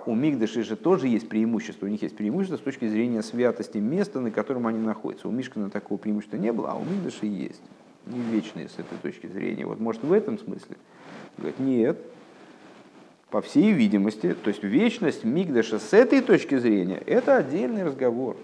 A: У Мигдаши же тоже есть преимущество, у них есть преимущество с точки зрения святости места, на котором они находятся. У Мишкана такого преимущества не было, а у Мигдаши есть не вечные с этой точки зрения. Вот может в этом смысле? Говорит, нет. По всей видимости, то есть вечность Мигдаша с этой точки зрения, это отдельный разговор.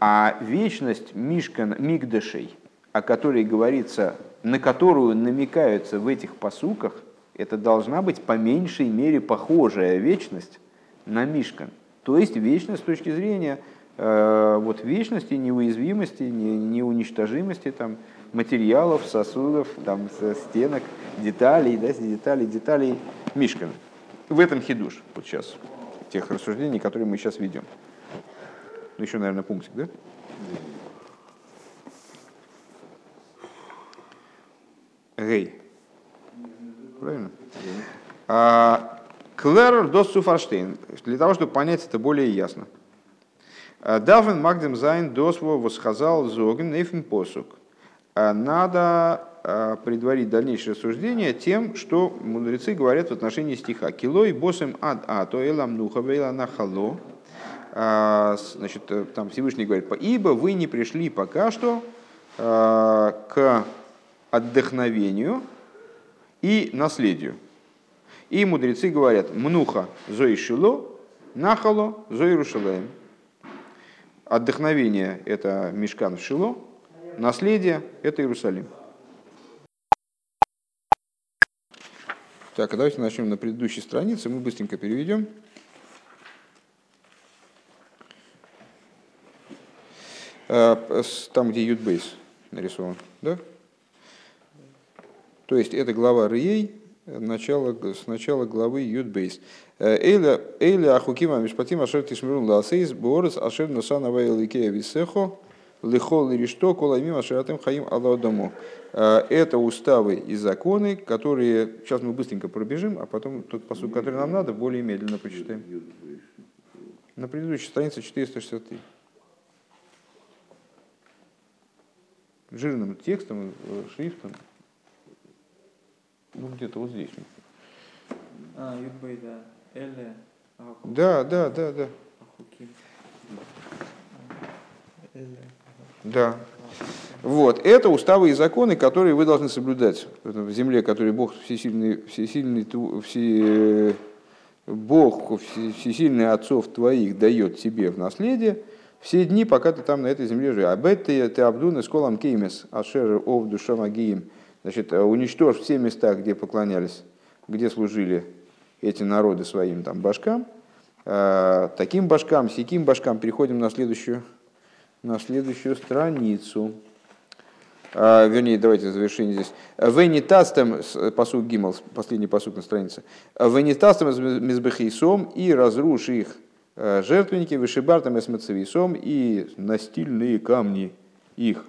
A: А вечность Мишкан, Мигдашей, о которой говорится, на которую намекаются в этих посуках, это должна быть по меньшей мере похожая вечность на Мишкан. То есть вечность с точки зрения э, вот, вечности, неуязвимости, не, неуничтожимости, там, материалов, сосудов, там, стенок, деталей, да, деталей, деталей Мишкана. В этом хидуш, вот сейчас, тех рассуждений, которые мы сейчас ведем. Ну, еще, наверное, пунктик, да? Гей. Правильно? А, Клэр дос Суфарштейн. Для того, чтобы понять это более ясно. Давен Магдем Зайн досво восхазал зоген нейфен посук. А надо а, предварить дальнейшее рассуждение тем, что мудрецы говорят в отношении стиха. Килой босем ад а, то элам нуха вейла нахало. А, значит, э, там Всевышний говорит, ибо вы не пришли пока что к отдохновению и наследию. И мудрецы говорят, мнуха зои шило, нахало зои рушалаем. Отдохновение – это мешкан в шило, Наследие – это Иерусалим. Так, а давайте начнем на предыдущей странице. Мы быстренько переведем. А, там, где Ютбейс нарисован, да? То есть это глава Рией, начало, с начала главы Ютбейс. אלה החוקים והמשפטים אשר תשמרון לעשות בארץ אשר נתן ה' אלקי אבותיך לך לרשתה, כל הימים אשר אתם חיים על האדמה. Э, это уставы и законы, которые, сейчас мы быстренько пробежим, а потом тот פסוק, который нам надо, более медленно почитаем. На предыдущей странице 463. Жирным текстом, э, шрифтом. Ну, где-то вот здесь.
C: А, Юдбей, да. Эле.
A: Да, да, да, да. Эле. Да. Вот. Это уставы и законы, которые вы должны соблюдать в земле, который Бог всесильный, всесильный, все, Бог всесильный отцов твоих дает тебе в наследие все дни, пока ты там на этой земле живешь. Об этой ты абдун с колом кеймес, ашер ов душа магиим. Значит, уничтожь все места, где поклонялись, где служили эти народы своим там башкам. А, таким башкам, сяким башкам переходим на следующую на следующую страницу. А, вернее, давайте завершение здесь. Венитастем, посуд Гимл, последний посуд на странице. Венитастем мизбехейсом и разрушь их а, жертвенники, вышибартом эсмецевисом и настильные камни их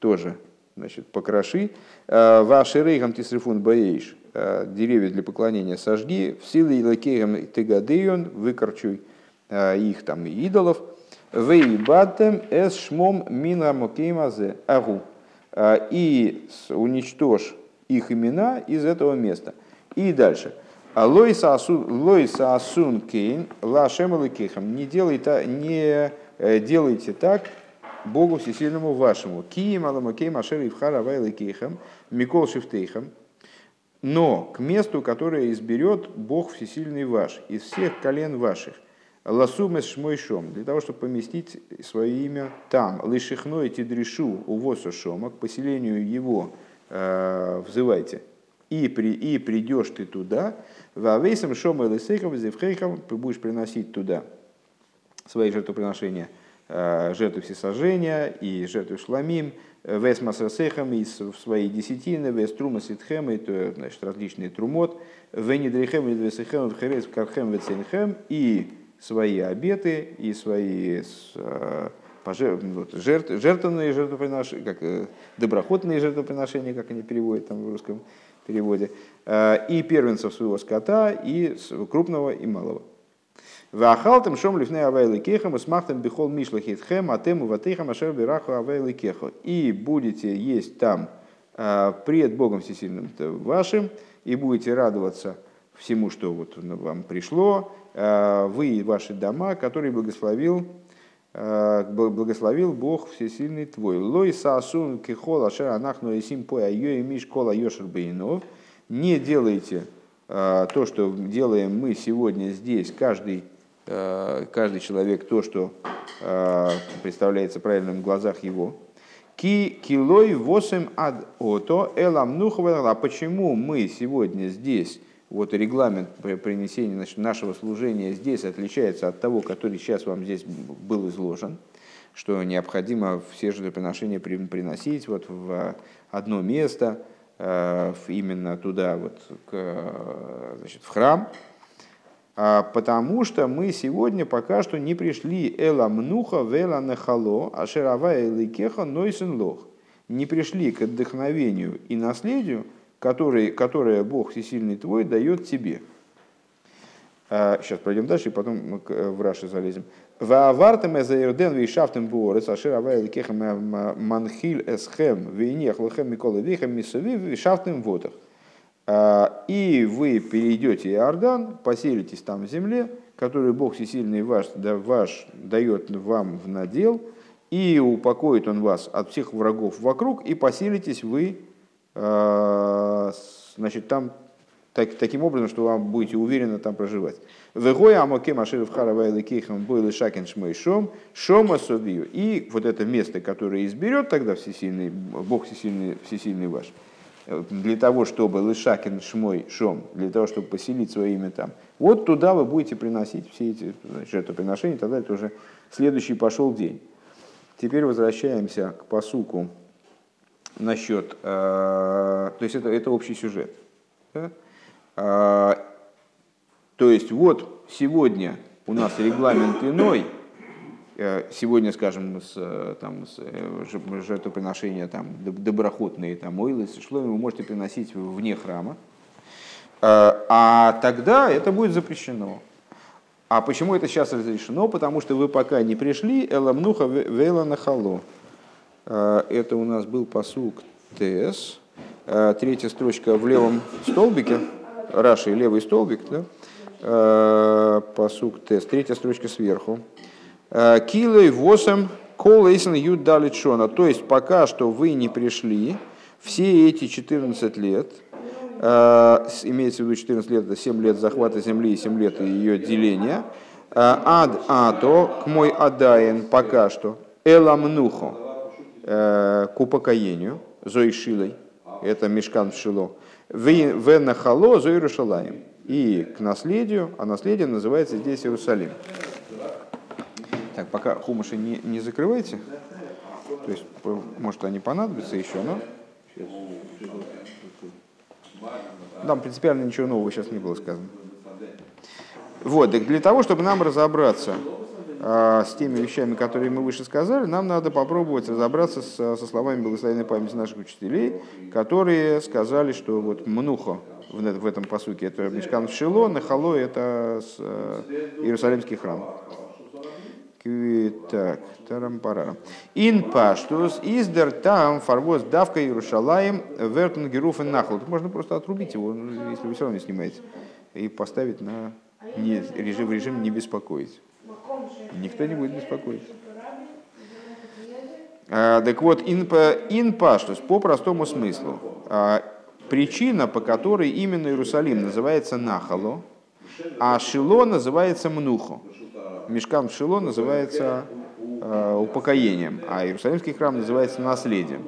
A: тоже значит, покроши. А, Ваши рейгам тисрифун баэйш, деревья для поклонения сожги, в силы и лакеем тегадеон, выкорчуй их там идолов – Вейбатем эс шмом мина мокеймазе агу. А, и уничтожь их имена из этого места. И дальше. «А лойса асун кейн лашем кехам. Не делайте, не э, делайте так Богу Всесильному вашему. Киим аламакейм ашер ивхара кейхам микол шифтейхам. Но к месту, которое изберет Бог Всесильный ваш, из всех колен ваших – Ласумес шмойшом, для того, чтобы поместить свое имя там. Лышихной тидришу увосу шома, к поселению его э, взывайте и, при, и придешь ты туда, вавейсом шома лысейхам зевхейхам, будешь приносить туда свои жертвоприношения, э, жертвы всесожжения и жертвы шламим, вес масасехам и свои десятины, вес трума ситхем, и то, значит, различные трумот, венедрихем и весехем, вхерес кархем веценхем, и свои обеты, и свои э, вот, жертв, жертвенные жертвоприношения, как э, доброходные жертвоприношения, как они переводят там в русском переводе, э, и первенцев своего скота, и крупного, и малого. Вахалтам шом лифней авайлы кехам, смахтам бихол мишлахитхем, а тему ватейхам ашер бираху авайлы кехо. И будете есть там пред Богом Всесильным вашим, и будете радоваться всему, что вот вам пришло, вы и ваши дома, которые благословил Э, благословил Бог всесильный твой. Лой саасун кихол ашер анахну исим по айо и миш кола йошер бейнов. Не делайте э, то, что делаем мы сегодня здесь, каждый, э, каждый человек, то, что представляется правильным в глазах его. Ки килой восемь ад ото элам А почему мы сегодня здесь вот регламент принесения значит, нашего служения здесь отличается от того, который сейчас вам здесь был изложен, что необходимо все жертвоприношения приносить вот в одно место, э, именно туда, вот, к, значит, в храм, а потому что мы сегодня пока что не пришли эла мнуха вела нахало, а шерава эликеха нойсен лох. Не пришли к отдохновению и наследию, который, которое Бог Всесильный твой дает тебе. Сейчас а, пройдем дальше, и потом мы э, в Раши залезем. Ваавартем эзаирден вишафтем буорец, ашир авай ликехам манхиль эсхем вейнех лохем микола вихам мисуви вишафтем водах. А, и вы перейдете Иордан, поселитесь там в земле, которую Бог Всесильный ваш, да, ваш дает вам в надел, и упокоит Он вас от всех врагов вокруг, и поселитесь вы значит, там так, таким образом, что вы будете уверенно там проживать. Вегоя амоке маширов харавайли кейхам бойли шакин шмойшом, шома собию. И вот это место, которое изберет тогда всесильный, Бог всесильный, всесильный ваш, э, для того, чтобы лышакин шмой шом, для того, чтобы поселить свое имя там, вот туда вы будете приносить все эти жертвоприношения, тогда это уже следующий пошел день. Теперь возвращаемся к посуку насчет, э, то есть это, это общий сюжет. Да? Э, то есть вот сегодня у нас регламент иной, э, сегодня, скажем, с, там, с жертвоприношения там, доброходные там, ойлы, шло вы можете приносить вне храма, а тогда это будет запрещено. А почему это сейчас разрешено? Потому что вы пока не пришли, эламнуха вейла нахало. А, это у нас был посук ТС. А, третья строчка в левом столбике. Раши, левый столбик, да? А, посук ТС. Третья строчка сверху. Килой восемь колейсен ют далечона. То есть пока что вы не пришли, все эти 14 лет, имеется в виду 14 лет, это 7 лет захвата земли и 7 лет ее деления, ад ато к мой адаен пока что, эламнухо, к упокоению, Зоишилой, это Мешкан в Шило, в Нахало Зой Иерушалаем, и к наследию, а наследие называется здесь Иерусалим. Так, пока хумыши не, не закрывайте, то есть, может, они понадобятся еще, но... Там принципиально ничего нового сейчас не было сказано. Вот, для того, чтобы нам разобраться с теми вещами, которые мы выше сказали, нам надо попробовать разобраться с, со словами благословенной памяти наших учителей, которые сказали, что вот мнуха в, в этом посуке это Мешкан Шило, Нахало это с, э, Иерусалимский храм. Так, тарам-парарам. Ин паштус издер там фарвоз давка Иерушалаем вертен геруфен нахал. Можно просто отрубить его, если вы все равно не снимаете, и поставить на не, режим, режим не беспокоить. Никто не будет беспокоиться. А, так вот, ин паштус, по простому смыслу, а, причина, по которой именно Иерусалим называется Нахало, а Шило называется Мнухо. Мешкан в Шило называется а, упокоением, а Иерусалимский храм называется наследием.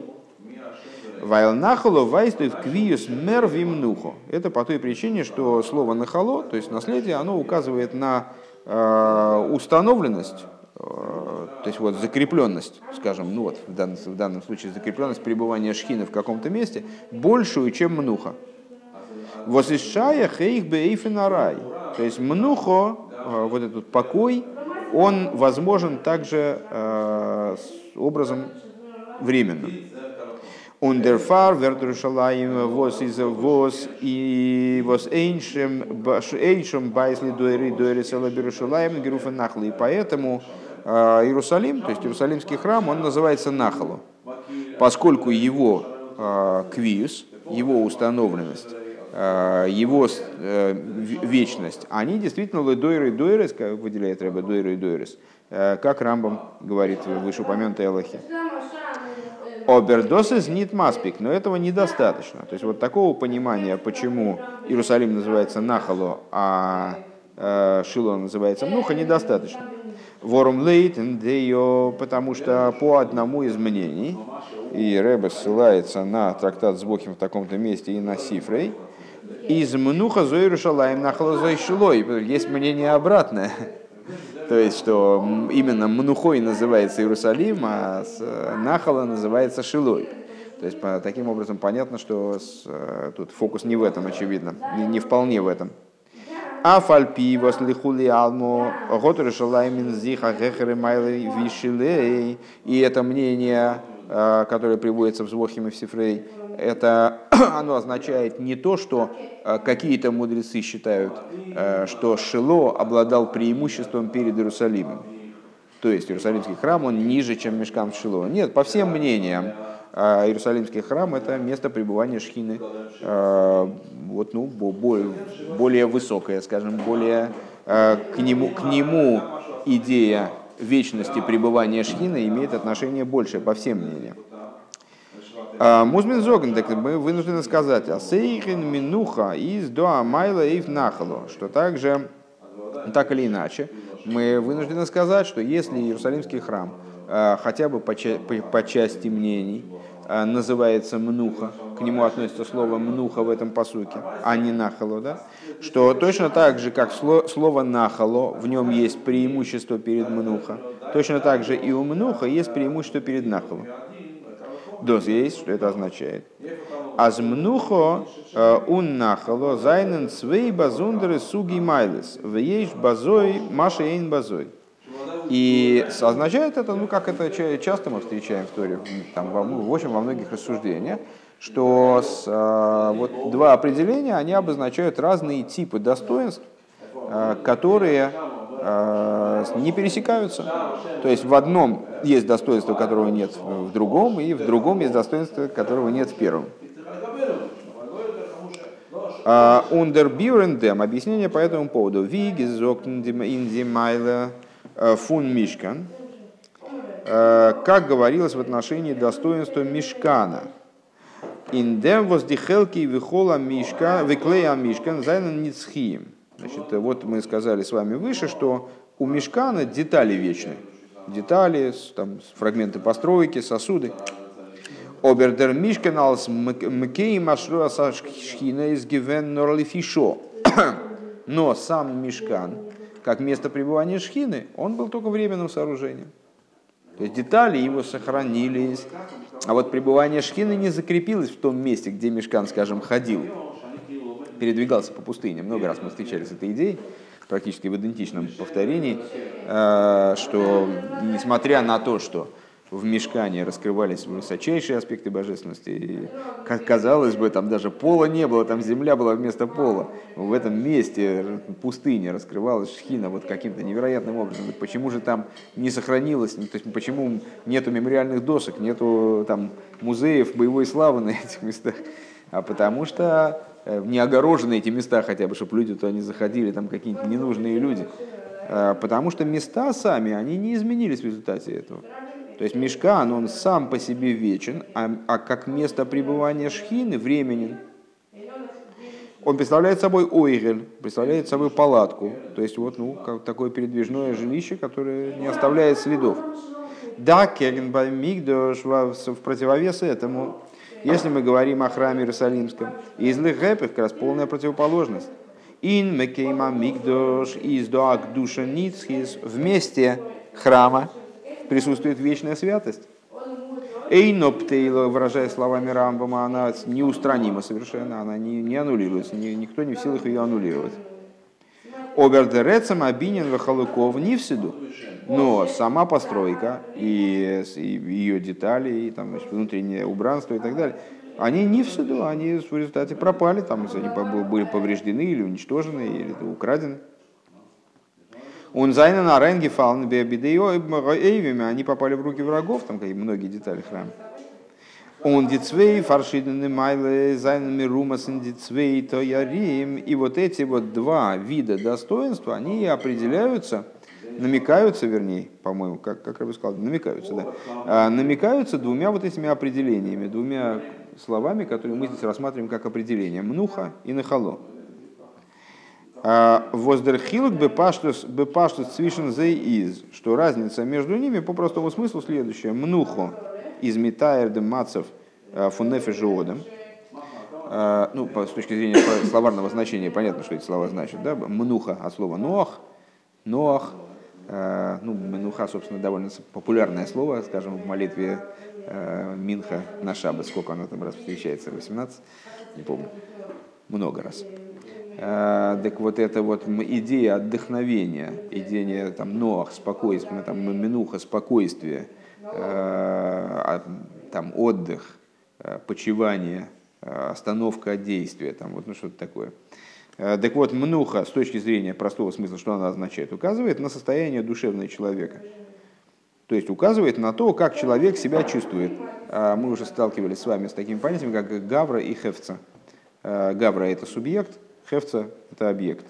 A: Вайл нахало вайстует квиюс мер вимнухо. Это по той причине, что слово нахало, то есть наследие, оно указывает на установленность, э, то есть вот закрепленность, скажем, ну вот в данном, в данном случае закрепленность пребывания шхины в каком-то месте, большую, чем мнуха. Восишая хейх бейфинарай. То есть мнухо, э, вот этот покой, он возможен также э, образом временным. Ундерфар вердершалаем вос из вос и вос эйншем эйншем байсли дуэри дуэри салабирушалаем геруфа нахлы. И поэтому э, Иерусалим, то есть Иерусалимский храм, он называется Нахалу, поскольку его э, квиус, его установленность, э, его э, вечность, они действительно ледойры и дойрес, как выделяет Рэбе дойры и дойрес, э, как Рамбам говорит в вышеупомянутой Аллахе. Обердосис нит маспик, но этого недостаточно. То есть вот такого понимания, почему Иерусалим называется Нахало, а э, Шило называется Мнуха, недостаточно. Ворум лейтен део, потому что по одному из мнений, и Рэбе ссылается на трактат с Бохим в таком-то месте и на Сифрей, из Мнуха зо Иерушалаем Нахало зо Шилой. Есть мнение обратное. То есть, что именно Мнухой называется Иерусалим, а э, Нахала называется Шилой. То есть, по, таким образом, понятно, что с, э, тут фокус не в этом, очевидно, не, не вполне в этом. А фальпи вослихули алмо готер шалаймин зиха гехеры майлы вишилей. И это мнение, э, которое приводится в Звохим и в Сифрей, это оно означает не то, что э, какие-то мудрецы считают, э, что Шило обладал преимуществом перед Иерусалимом. То есть Иерусалимский храм, он ниже, чем Мешкам Шило. Нет, по всем мнениям, э, Иерусалимский храм – это место пребывания Шхины, вот, ну, бо- бо- более высокое, скажем, более к нему, к нему идея вечности пребывания Шхины имеет отношение большее, по всем мнениям. А, Музмин Зоген, так мы вынуждены сказать, а сейхин минуха из до амайла и нахалу, что также, так или иначе, мы вынуждены сказать, что если Иерусалимский храм а, хотя бы по, по- по части мнений а, называется мнуха, к нему относится слово мнуха в этом посуке, а не нахало, да? что точно так же, как сло- слово нахало, в нем есть преимущество перед мнуха, точно так же и у мнуха есть преимущество перед нахалом. Доз есть, что это означает. Аз мнухо э, ун нахало зайнен свей базундеры суги майлес. Вееш базой маша эйн базой. И означает это, ну как это ча- часто мы встречаем в Торе, там, в общем, во многих рассуждениях, что с, э, вот два определения, они обозначают разные типы достоинств, э, которые не пересекаются. То есть в одном есть достоинство, которого нет в другом, и в другом есть достоинство, которого нет в первом. Ундербюрендем. Объяснение по этому поводу. Виги индимайла фун мишкан. Э, Как говорилось в отношении достоинства мишкана. Индем воздихелки вихола мишка, виклея мишкан зайнен ницхием. Значит, вот мы сказали с вами выше, что у мешкана детали вечны. Детали, там, фрагменты постройки, сосуды. Обердер мишкан алс мкей машруа шхина из гивен норлифишо. Но сам мешкан, как место пребывания шхины, он был только временным сооружением. То есть детали его сохранились. А вот пребывание шхины не закрепилось в том месте, где мешкан, скажем, ходил передвигался по пустыне. Много раз мы встречались с этой идеей, практически в идентичном повторении, э, что несмотря на то, что в мешкане раскрывались высочайшие аспекты божественности, и, как казалось бы, там даже пола не было, там земля была вместо пола. В этом месте пустыни раскрывалась шхина вот каким-то невероятным образом. Так Почему же там не сохранилось, то есть почему нету мемориальных досок, нету там музеев боевой славы на этих местах? А потому что не огорожены эти места хотя бы, чтобы люди туда не заходили, там какие-нибудь ненужные люди. Э, Потому что места сами, они не изменились в результате этого. То есть мешкан, он сам по себе вечен, а, а как место пребывания шхины временен. Он представляет собой ойгель, представляет собой палатку. То есть вот ну, как такое передвижное жилище, которое не оставляет следов. Да, Кегенбай Мигдош в противовес этому если мы говорим о храме Иерусалимском. Из лихепих как раз полная противоположность. Ин мекейма мигдош из доак душа ницхис. Вместе храма присутствует вечная святость. Эйноптейло, выражая словами Рамбама, она неустранима совершенно, она не, не аннулируется, ни, никто не в силах ее аннулировать. Обердерецам обинен вахалуков не всюду, но сама постройка и, и ее детали, и там, значит, внутреннее убранство и так далее, они не всюду, они в результате пропали, там, они были повреждены или уничтожены, или украдены. און זיינען אריינגעפאלן ביד אויבים, они попали в руки врагов, там какие многие детали храма. און די צוויי פארשידענע מעלות זיינען מרומז אין די צוויי תוארים. И вот эти вот два вида достоинства, они определяются, намекаются, вернее, по-моему, как, как я бы сказал, намекаются, да, а, намекаются двумя вот этими определениями, двумя словами, которые мы здесь рассматриваем как определение. מנוחה и נחלה. А, Воздерхилок бепаштус цвишен зей из, что разница между ними по простому смыслу следующая. Мнухо из метаер мацев а, фуннефи жиодом. А, ну, с точки зрения словарного значения, понятно, что эти слова значат. Да? Мнуха от слова ноах, ноах, ну, мнуха, собственно, довольно популярное слово, скажем, в молитве Минха на Шаббат, сколько оно там раз встречается, 18, не помню, много раз. Э, так вот эта вот идея отдохновения, идея там ноах, спокойствия, там минуха, спокойствие, э, там отдых, э, почивание, остановка действия, там вот ну что-то такое. Так вот, мнуха с точки зрения простого смысла, что она означает, указывает на состояние душевного человека. То есть указывает на то, как человек себя чувствует. Мы уже сталкивались с вами с такими понятиями, как гавра и хевца. Гавра – это субъект, Хефца – это объект.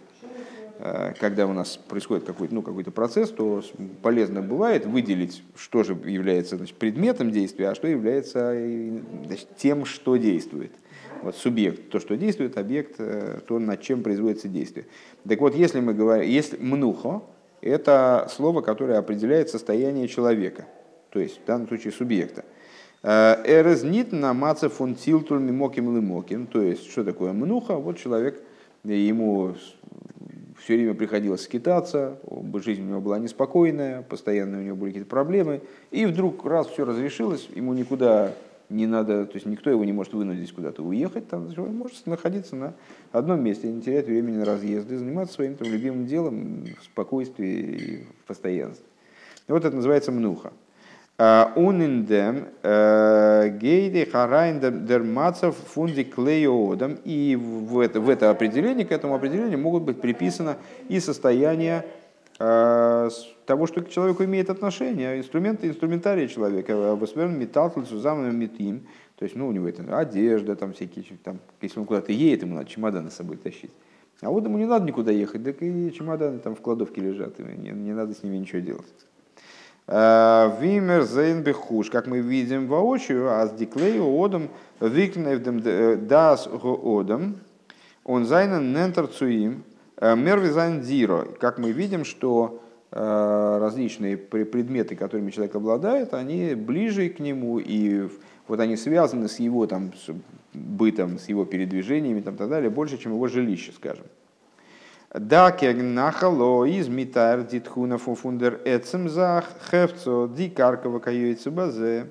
A: Э, когда у нас происходит какой-то ну, какой процесс, то полезно бывает выделить, что же является значит, предметом действия, а что является значит, тем, что действует. Вот субъект, то, что действует, объект, э, то, над чем производится действие. Так вот, если мы говорим, если мнухо, это слово, которое определяет состояние человека, то есть в данном случае субъекта. Э, Эрезнит на маце фон тилтуль мимоким лимоким, то есть что такое мнуха? Вот человек – ему все время приходилось скитаться, жизнь у него была неспокойная, постоянно у него были какие-то проблемы, и вдруг раз все разрешилось, ему никуда не надо, то есть никто его не может вынудить куда-то уехать, там, он может находиться на одном месте, не терять времени на разъезды, заниматься своим там, любимым делом в спокойствии и в постоянстве. Вот это называется мнуха. Униндем гейде харайн дермацев фунди клеодом. И в это, в это определение, к этому определению могут быть приписаны и состояния э, того, что к человеку имеет отношение, инструменты, инструментария человека, восверн металл, сузамным метим, то есть, ну, у него это одежда, там всякие, там, если он куда-то едет, ему надо чемоданы с собой тащить. А вот ему не надо никуда ехать, так и чемоданы там в кладовке лежат, не, не надо с ними ничего делать. Э, Вимер зейн бехуш, как мы видим воочию, а с диклею одом викневдем э, дас одом, он зайнен нентер цуим, э, мервизайн зиро. Как мы видим, что различные предметы, которыми человек обладает, они ближе к нему, и вот они связаны с его там, с бытом, с его передвижениями и так далее, больше, чем его жилище, скажем. Да нахало из митар дитхуна фундер эцемзах хевцо ди каркова каюется базе.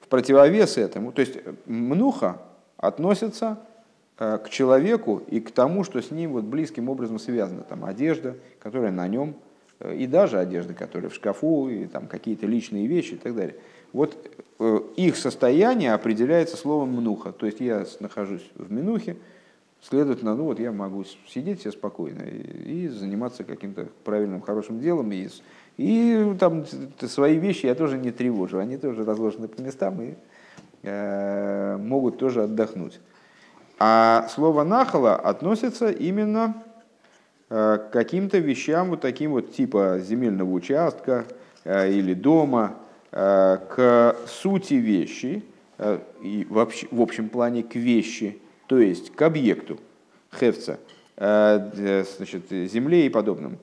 A: В противовес этому, то есть мнуха относится э, к человеку и к тому, что с ним вот близким образом связано. Там одежда, которая на нем, э, и даже одежда, которая в шкафу, и там какие-то личные вещи и так далее. Вот э, их состояние определяется словом мнуха. То есть я нахожусь в минухе, Следовательно, ну вот я могу сидеть себе спокойно и заниматься каким-то правильным, хорошим делом. И, и там свои вещи я тоже не тревожу. Они тоже разложены по местам и э, могут тоже отдохнуть. А слово «нахала» относится именно э, к каким-то вещам, вот таким вот типа земельного участка э, или дома, э, к сути вещи, и в общем плане к вещи – то есть к объекту хевца, значит, земле и подобным.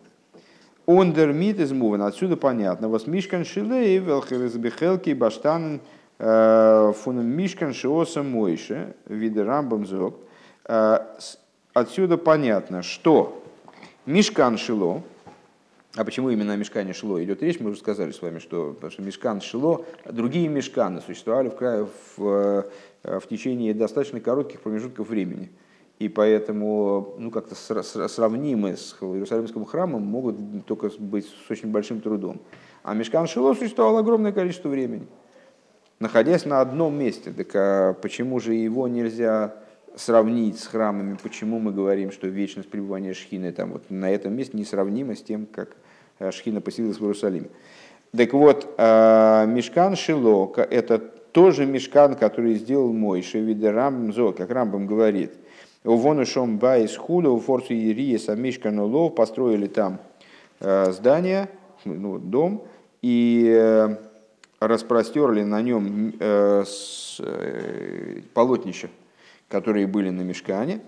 A: Ондер мит из муван, отсюда понятно. Was мишкан шилей, велхерезбехелки, баштан, э, фун Мишкан Шиоса Мойше, виды Рамбам Зог. Э, Отсюда понятно, что Мишкан Шило, а почему именно о Мешкане Шило идет речь, мы уже сказали с вами, что, потому что Мешкан Шило, другие Мешканы существовали в, крае, в, в течение достаточно коротких промежутков времени. И поэтому ну, как-то сравнимы с Иерусалимским храмом могут только быть с очень большим трудом. А Мешкан Шило существовал огромное количество времени, находясь на одном месте. Так а почему же его нельзя сравнить с храмами, почему мы говорим, что вечность пребывания Шхины там, вот, на этом месте несравнима с тем, как э, Шхина поселилась в Иерусалиме. Так вот, э, Мешкан Шило – это тоже мешкан, который сделал мой Шевиде Рамзо, как Рамбам говорит. Вон ушом байс худа, у форсу Ирия Самишкану лов, построили там э, здание, ну, дом, и распростерли на нем полотнище – которые были на мешкане.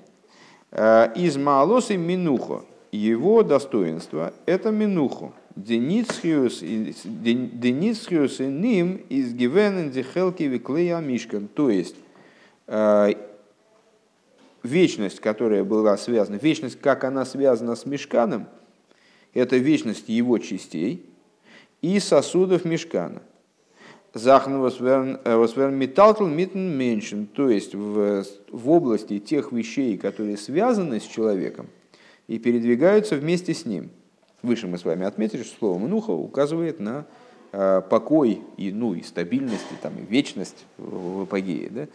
A: Э, из Маалосы Минухо. Его достоинство – это Минуху. Деницхиус и ним из Гивенен Дихелки Виклея Мишкан. То есть, э, вечность, которая была связана, вечность, как она связана с мешканом, это вечность его частей и сосудов мешкана – Захн восверн металтл митн меньшин, то есть в, в области тех вещей, которые связаны с человеком и передвигаются вместе с ним. Выше мы с вами отметили, что слово «мнуха» указывает на э, покой и, ну, и стабильность, и, там, и вечность в, в апогее, да?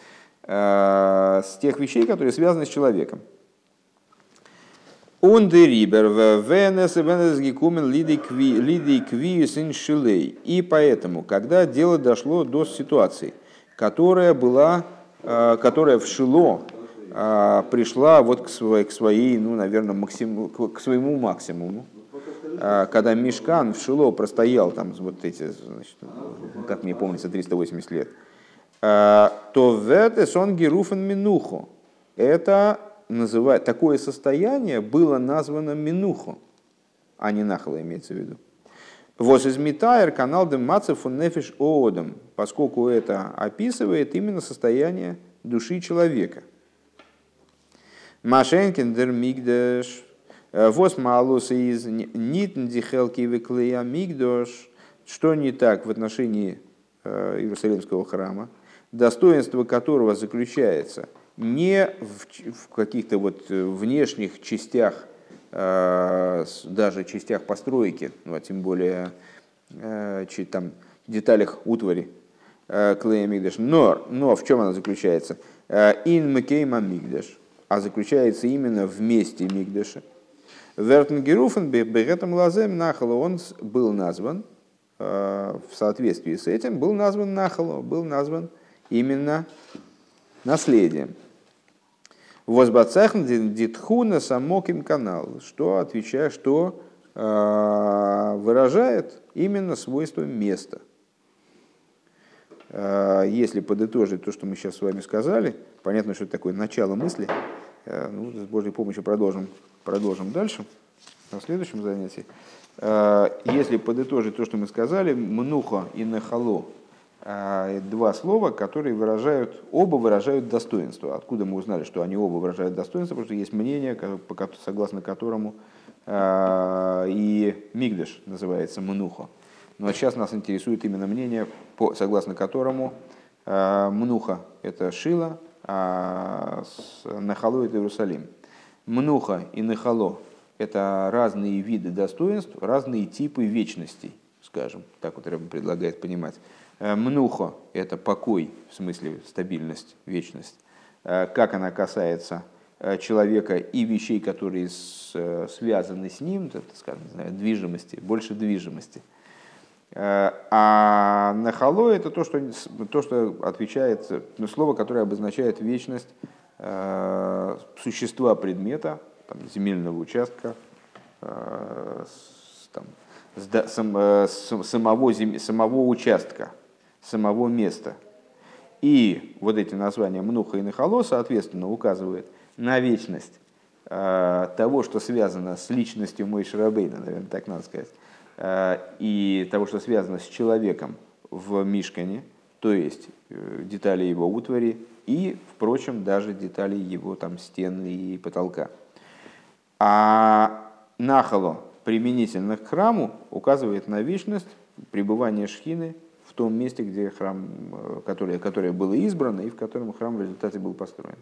A: э, с тех вещей, которые связаны с человеком. Он дерибер в венес венес гекумен лидей квиюс шилей. И поэтому, когда дело дошло до ситуации, которая была, которая в Шило пришла вот к своей, к своей ну, наверное, максиму, к своему максимуму, когда Мешкан в Шило простоял там вот эти, значит, как мне помнится, 380 лет, то в это сон геруфен минуху. Это называть, такое состояние было названо минуху, а не нахало имеется в виду. Воз из Митайр канал Демацев нефиш оодом, поскольку это описывает именно состояние души человека. Машенкин дер мигдеш, воз малус из нитн дихелки веклея мигдош, что не так в отношении э, Иерусалимского храма, достоинство которого заключается – не в, в каких-то вот э, внешних частях, э, даже частях постройки, ну, а тем более э, там, деталях утвари Клея Мигдаш. Но, но в чем она заключается? Ин Макейма Мигдаш, а заключается именно в месте Мигдаша. Вертенгеруфен Бегетом Лазем Нахало, он был назван, в соответствии с этим, был назван Нахало, был назван именно наследием. Возбацахн дитхуна самоким канал, что отвечает, что э, выражает именно свойство места. Э, если подытожить то, что мы сейчас с вами сказали, понятно, что это такое начало мысли. Э, ну, с Божьей помощью продолжим, продолжим дальше, на следующем занятии. Если подытожить то, что мы сказали, мнуха и нахало а, два слова, которые выражают, оба выражают достоинство. Откуда мы узнали, что они оба выражают достоинство? Потому что есть мнение, согласно которому а, и Мигдаш называется Мнуха. Но сейчас нас интересует именно мнение, согласно которому а, Мнуха – это Шила, а Нахало – это Иерусалим. Мнуха и Нахало – это разные виды достоинств, разные типы вечностей, скажем, так вот Рэб предлагает понимать. Э, мнуха – это покой, в смысле стабильность, вечность. Э, как она касается э, человека и вещей, которые связаны с ним, это, скажем, не знаю, движимости, больше движимости. А нахало – это то, что, то, что отвечает, ну, слово, которое обозначает вечность существа предмета, там, земельного участка, там, самого, самого участка, самого места. И вот эти названия Мнуха и Нахало, соответственно, указывают на вечность э, того, что связано с личностью Мой Шарабейна, наверное, так надо сказать, э, и того, что связано с человеком в Мишкане, то есть э, детали его утвари и, впрочем, даже детали его там стен и потолка. А нахало применительно к храму указывает на вечность пребывания шхины том месте, где храм, э, которое, которое было избрано и в котором храм в результате был построен.